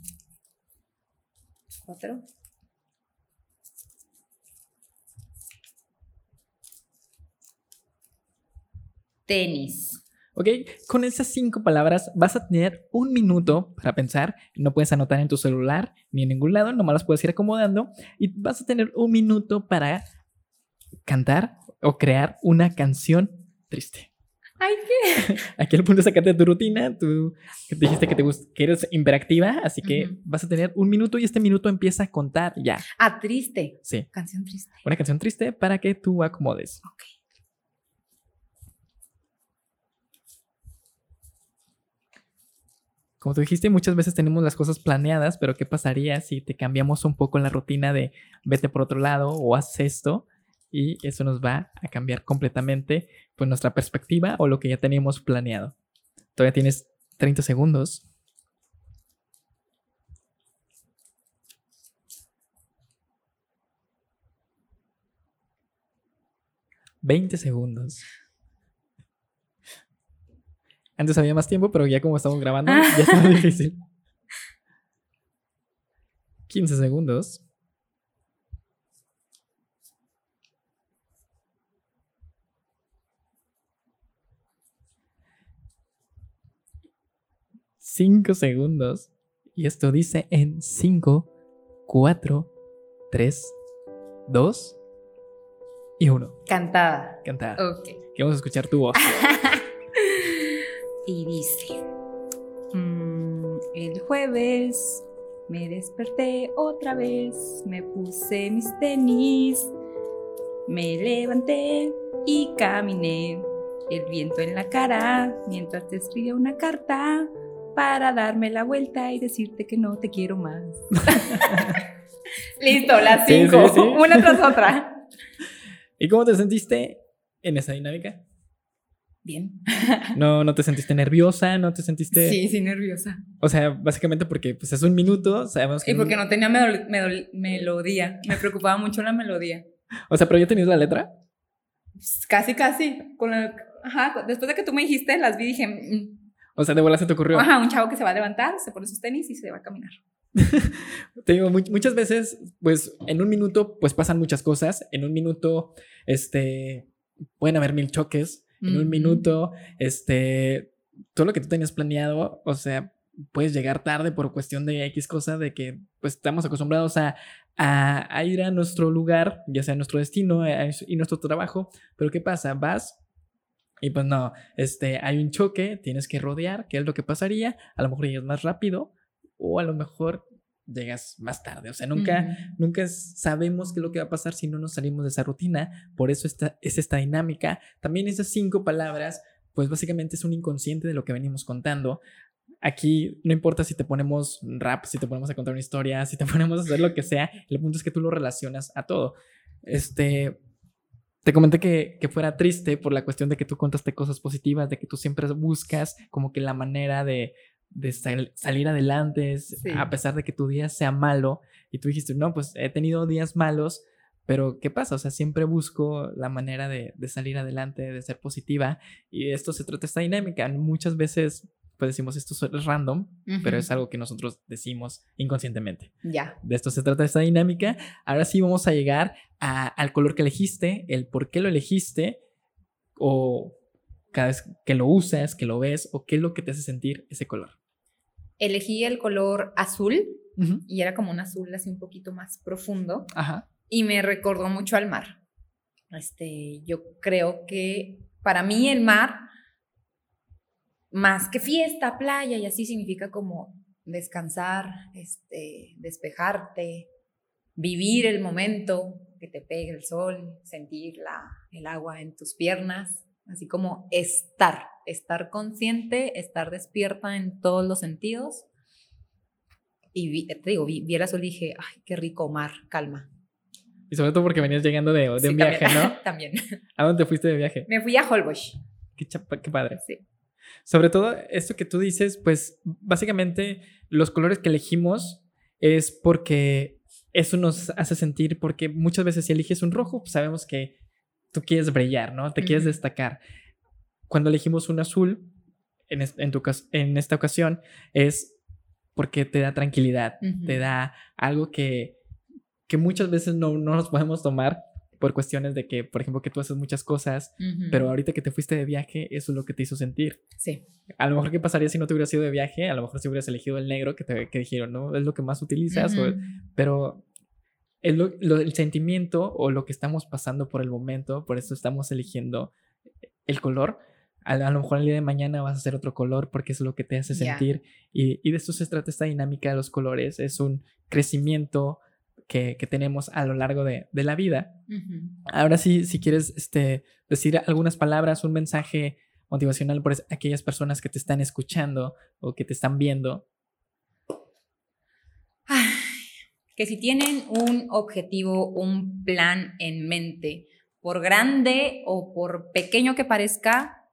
Tenis.
Ok, con esas cinco palabras vas a tener un minuto para pensar. No puedes anotar en tu celular ni en ningún lado, nomás las puedes ir acomodando y vas a tener un minuto para cantar o crear una canción triste.
Ay, ¿qué?
Aquí el punto es sacarte de tu rutina. Tú dijiste que, te que eres imperactiva, así que vas a tener un minuto y este minuto empieza a contar ya.
Ah, triste.
Sí,
Canción triste.
una canción triste para que tú acomodes.
Ok.
Como tú dijiste, muchas veces tenemos las cosas planeadas, pero ¿qué pasaría si te cambiamos un poco la rutina de vete por otro lado o haz esto? Y eso nos va a cambiar completamente pues, nuestra perspectiva o lo que ya teníamos planeado. Todavía tienes 30 segundos. ¿20 segundos? Antes había más tiempo, pero ya como estamos grabando, ya está difícil. 15 segundos. Cinco segundos. Y esto dice en 5, 4, 3, 2 y 1.
Cantada.
Cantar.
Ok.
Queremos escuchar tu voz.
Y dice, mm, el jueves me desperté otra vez, me puse mis tenis, me levanté y caminé, el viento en la cara, mientras te escribía una carta para darme la vuelta y decirte que no te quiero más. Listo, las cinco,
sí, sí.
una tras otra.
¿Y cómo te sentiste en esa dinámica?
Bien.
¿No, no te sentiste nerviosa? ¿No te sentiste...?
Sí, sí, nerviosa.
O sea, básicamente porque pues, es un minuto, sabemos que...
Y porque no tenía melodía. Me preocupaba mucho la melodía.
O sea, pero ya tenías la letra.
Pues, Casi, casi. Con la- Ajá, después de que tú me dijiste, las vi y dije, mm,
O sea, de bola se te ocurrió.
ajá, un chavo que se va a levantar, se pone sus tenis y se va a caminar.
Te digo, mu- muchas veces, pues en un minuto, pues pasan muchas cosas. En un minuto, este, pueden haber mil choques. En un minuto, este, todo lo que tú tenías planeado, o sea, puedes llegar tarde por cuestión de X cosa, de que pues estamos acostumbrados a, a, a ir a nuestro lugar, ya sea nuestro destino a- y nuestro trabajo, pero ¿qué pasa? Vas y pues no, este, hay un choque, tienes que rodear, ¿qué es lo que pasaría? A lo mejor llegas más rápido o a lo mejor llegas más tarde, o sea, nunca...
Ujú.
Nunca es- sabemos qué es lo que va a pasar si no nos salimos de esa rutina. Por eso esta, es esta dinámica. También esas cinco palabras, pues básicamente es un inconsciente de lo que venimos contando. Aquí no importa si te ponemos rap, si te ponemos a contar una historia, si te ponemos a hacer lo que sea, el punto es que tú lo relacionas a todo. Este, te comenté que, que fuera triste por la cuestión de que tú contaste cosas positivas, de que tú siempre buscas como que la manera de, de sal- salir adelante,
Sí.
a pesar de que tu día sea malo. Y tú dijiste, no, pues he tenido días malos, pero ¿qué pasa? O sea, siempre busco la manera de, de salir adelante, de ser positiva. Y de esto se trata esta dinámica. Muchas veces, pues decimos, esto es random, pero
Ujú.
es algo que nosotros decimos inconscientemente.
Ya.
De esto se trata esta dinámica. Ahora sí vamos a llegar a- al color que elegiste, el por qué lo elegiste, o cada vez que lo usas, que lo ves, o qué es lo que te hace sentir ese color.
Elegí el color azul
Ujú.
y era como un azul así un poquito más profundo
Ajá.
y me recordó mucho al mar. Este, yo creo que para mí el mar, más que fiesta, playa y así significa como descansar, este, despejarte, vivir el momento que te pegue el sol, sentir la, el agua en tus piernas, así como estar, estar consciente, estar despierta en todos los sentidos. Y vi- te digo, vi, vi el azul y dije, ay, qué rico mar, calma.
Y sobre todo porque venías llegando de, de
Sí,
un viaje,
también,
¿no?
también.
¿A dónde te fuiste de viaje?
Me fui a Holbox.
Qué, chapa- qué padre.
Sí.
Sobre todo esto que tú dices, pues básicamente los colores que elegimos es porque eso nos hace sentir, porque muchas veces si eliges un rojo, pues sabemos que tú quieres brillar, ¿no? Te quieres destacar. Cuando elegimos un azul, en, es- en, tu, en esta ocasión, es porque te da tranquilidad, te da algo que, que muchas veces no, no nos podemos tomar por cuestiones de que, por ejemplo, que tú haces muchas cosas, pero ahorita que te fuiste de viaje, eso es lo que te hizo sentir.
Sí.
A lo mejor, ¿qué pasaría si no te hubieras ido de viaje? A lo mejor si hubieras elegido el negro que te que dijeron, ¿no? Es lo que más utilizas, pero el, el sentimiento o lo que estamos pasando por el momento, por eso estamos eligiendo el color. A, lo mejor el día de mañana vas a hacer otro color porque es lo que te hace sentir. Y, y, de esto se trata esta dinámica de los colores. Es un crecimiento que, que tenemos a lo largo de, de la vida. Ahora sí, si quieres este, decir algunas palabras, un mensaje motivacional por aquellas personas que te están escuchando o que te están viendo.
Que si tienen un objetivo, un plan en mente, por grande o por pequeño que parezca,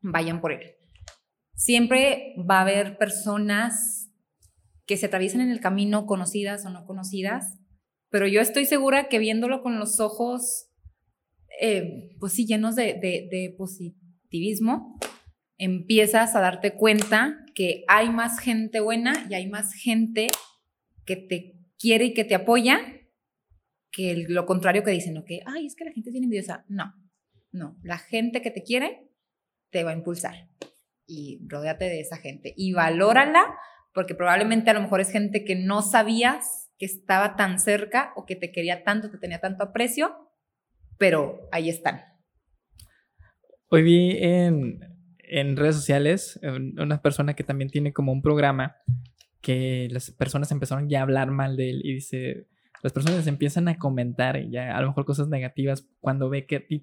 vayan por él. Siempre va a haber personas que se atraviesan en el camino, conocidas o no conocidas, pero yo estoy segura que viéndolo con los ojos, eh, pues sí, llenos de, positivismo, empiezas a darte cuenta que hay más gente buena y hay más gente que te quiere y que te apoya que lo contrario que dicen, que, ay, es que la gente tiene envidiosa. No, no, la gente que te quiere te va a impulsar y rodéate de esa gente y valórala porque probablemente a lo mejor es gente que no sabías que estaba tan cerca o que te quería tanto, te tenía tanto aprecio, pero ahí están.
Hoy vi en, en redes sociales una persona que también tiene como un programa que las personas empezaron ya a hablar mal de él y dice, las personas empiezan a comentar ya a lo mejor cosas negativas cuando ve que ti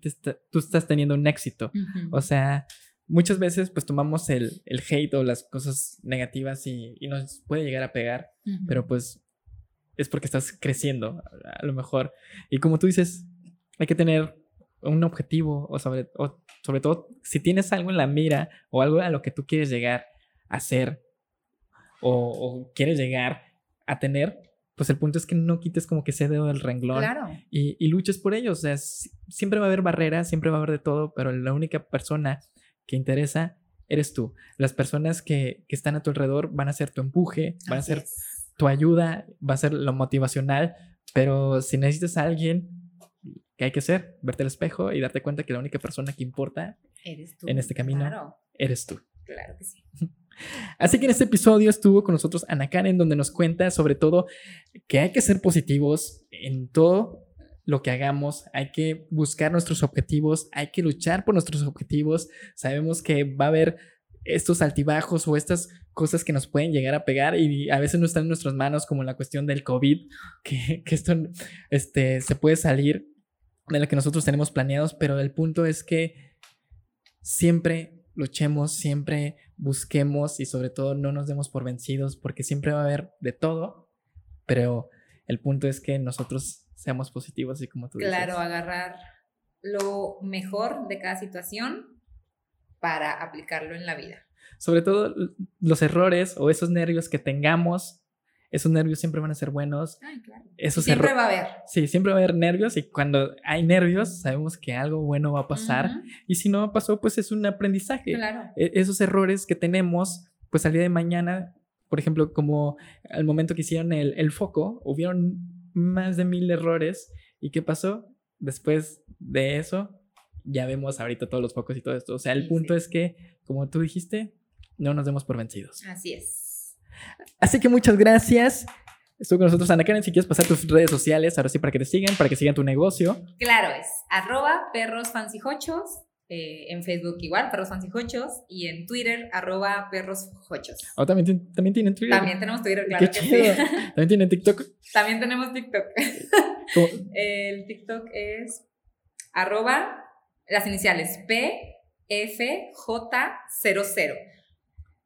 tú estás teniendo un éxito. O sea, muchas veces pues tomamos el, el hate o las cosas negativas y, y nos puede llegar a pegar, pero pues es porque estás creciendo a lo mejor. Y como tú dices, hay que tener un objetivo o sobre, o sobre todo si tienes algo en la mira o algo a lo que tú quieres llegar a hacer o, o quieres llegar a tener, pues el punto es que no quites como que ese dedo del renglón y, y, luches por ello. O sea, siempre va a haber barreras, siempre va a haber de todo, pero la única persona que interesa eres tú. Las personas que, que están a tu alrededor van a ser tu empuje, van a ser tu ayuda, va a ser lo motivacional, pero si necesitas a alguien, ¿qué hay que hacer? Verte al espejo y darte cuenta que la única persona que importa en este camino eres tú.
Claro que sí.
Así que en este episodio estuvo con nosotros Ana Karen, donde nos cuenta sobre todo que hay que ser positivos en todo lo que hagamos, hay que buscar nuestros objetivos, hay que luchar por nuestros objetivos. Sabemos que va a haber estos altibajos o estas cosas que nos pueden llegar a pegar y a veces no están en nuestras manos, como la cuestión del COVID, que, esto este, se puede salir de lo que nosotros tenemos planeados, pero el punto es que siempre luchemos, siempre busquemos y sobre todo no nos demos por vencidos porque siempre va a haber de todo, pero el punto es que nosotros seamos positivos y como tú
dices. Claro, agarrar lo mejor de cada situación para aplicarlo en la vida.
Sobre todo los errores o esos nervios que tengamos esos nervios siempre van a ser buenos.
Ay, claro. siempre va a haber.
Sí, siempre va a haber nervios y cuando hay nervios sabemos que algo bueno va a pasar y si no pasó pues es un aprendizaje.
Claro.
E-, esos errores que tenemos pues al día de mañana, por ejemplo, como al momento que hicieron el, el foco, hubieron más de mil errores y ¿qué pasó? Después de eso ya vemos ahorita todos los focos y todo esto. O sea, el punto es que, como tú dijiste, no nos demos por vencidos.
Así es.
Así que muchas gracias. Estuvo con nosotros Ana Karen. Si quieres pasar tus redes sociales, ahora sí, para que te sigan, para que sigan tu negocio.
Claro, es arroba perros eh, en Facebook igual, perros fancijochos, y en Twitter, arroba perros
Oh, también, también tienen Twitter.
También tenemos Twitter, claro que sí.
También tienen TikTok.
También tenemos TikTok. El TikTok es arroba las iniciales PFJ00.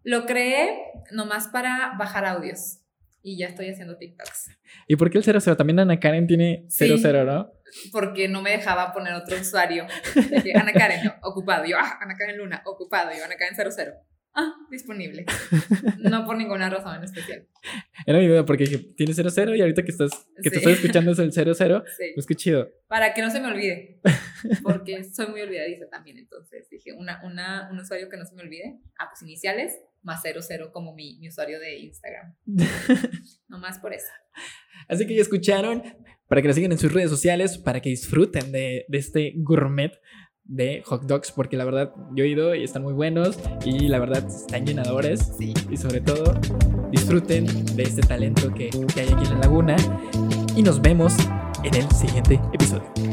Lo creé nomás para bajar audios. Y ya estoy haciendo TikToks.
¿Y por qué el 00? También Ana Karen tiene 00, ¿no?
Porque no me dejaba poner otro usuario. Ana Karen, ocupado. Yo, ah, Ana Karen Luna, ocupado. Yo, Ana Karen 00. Ah, disponible. No por ninguna razón en especial.
Era mi duda porque dije, tienes 00 y ahorita que estás que te estoy escuchando es el 00, pues qué chido.
Para que no se me olvide. Porque soy muy olvidadiza también, entonces dije, una, una, un usuario que no se me olvide. Ah, pues iniciales más 00 como mi, mi usuario de Instagram. no más por eso.
Así que ya escucharon, para que la sigan en sus redes sociales, para que disfruten de, de este gourmet de hot dogs, porque la verdad yo he ido y están muy buenos y la verdad están llenadores.
Sí.
Y sobre todo, disfruten de este talento que, que hay aquí en la laguna. Y nos vemos en el siguiente episodio.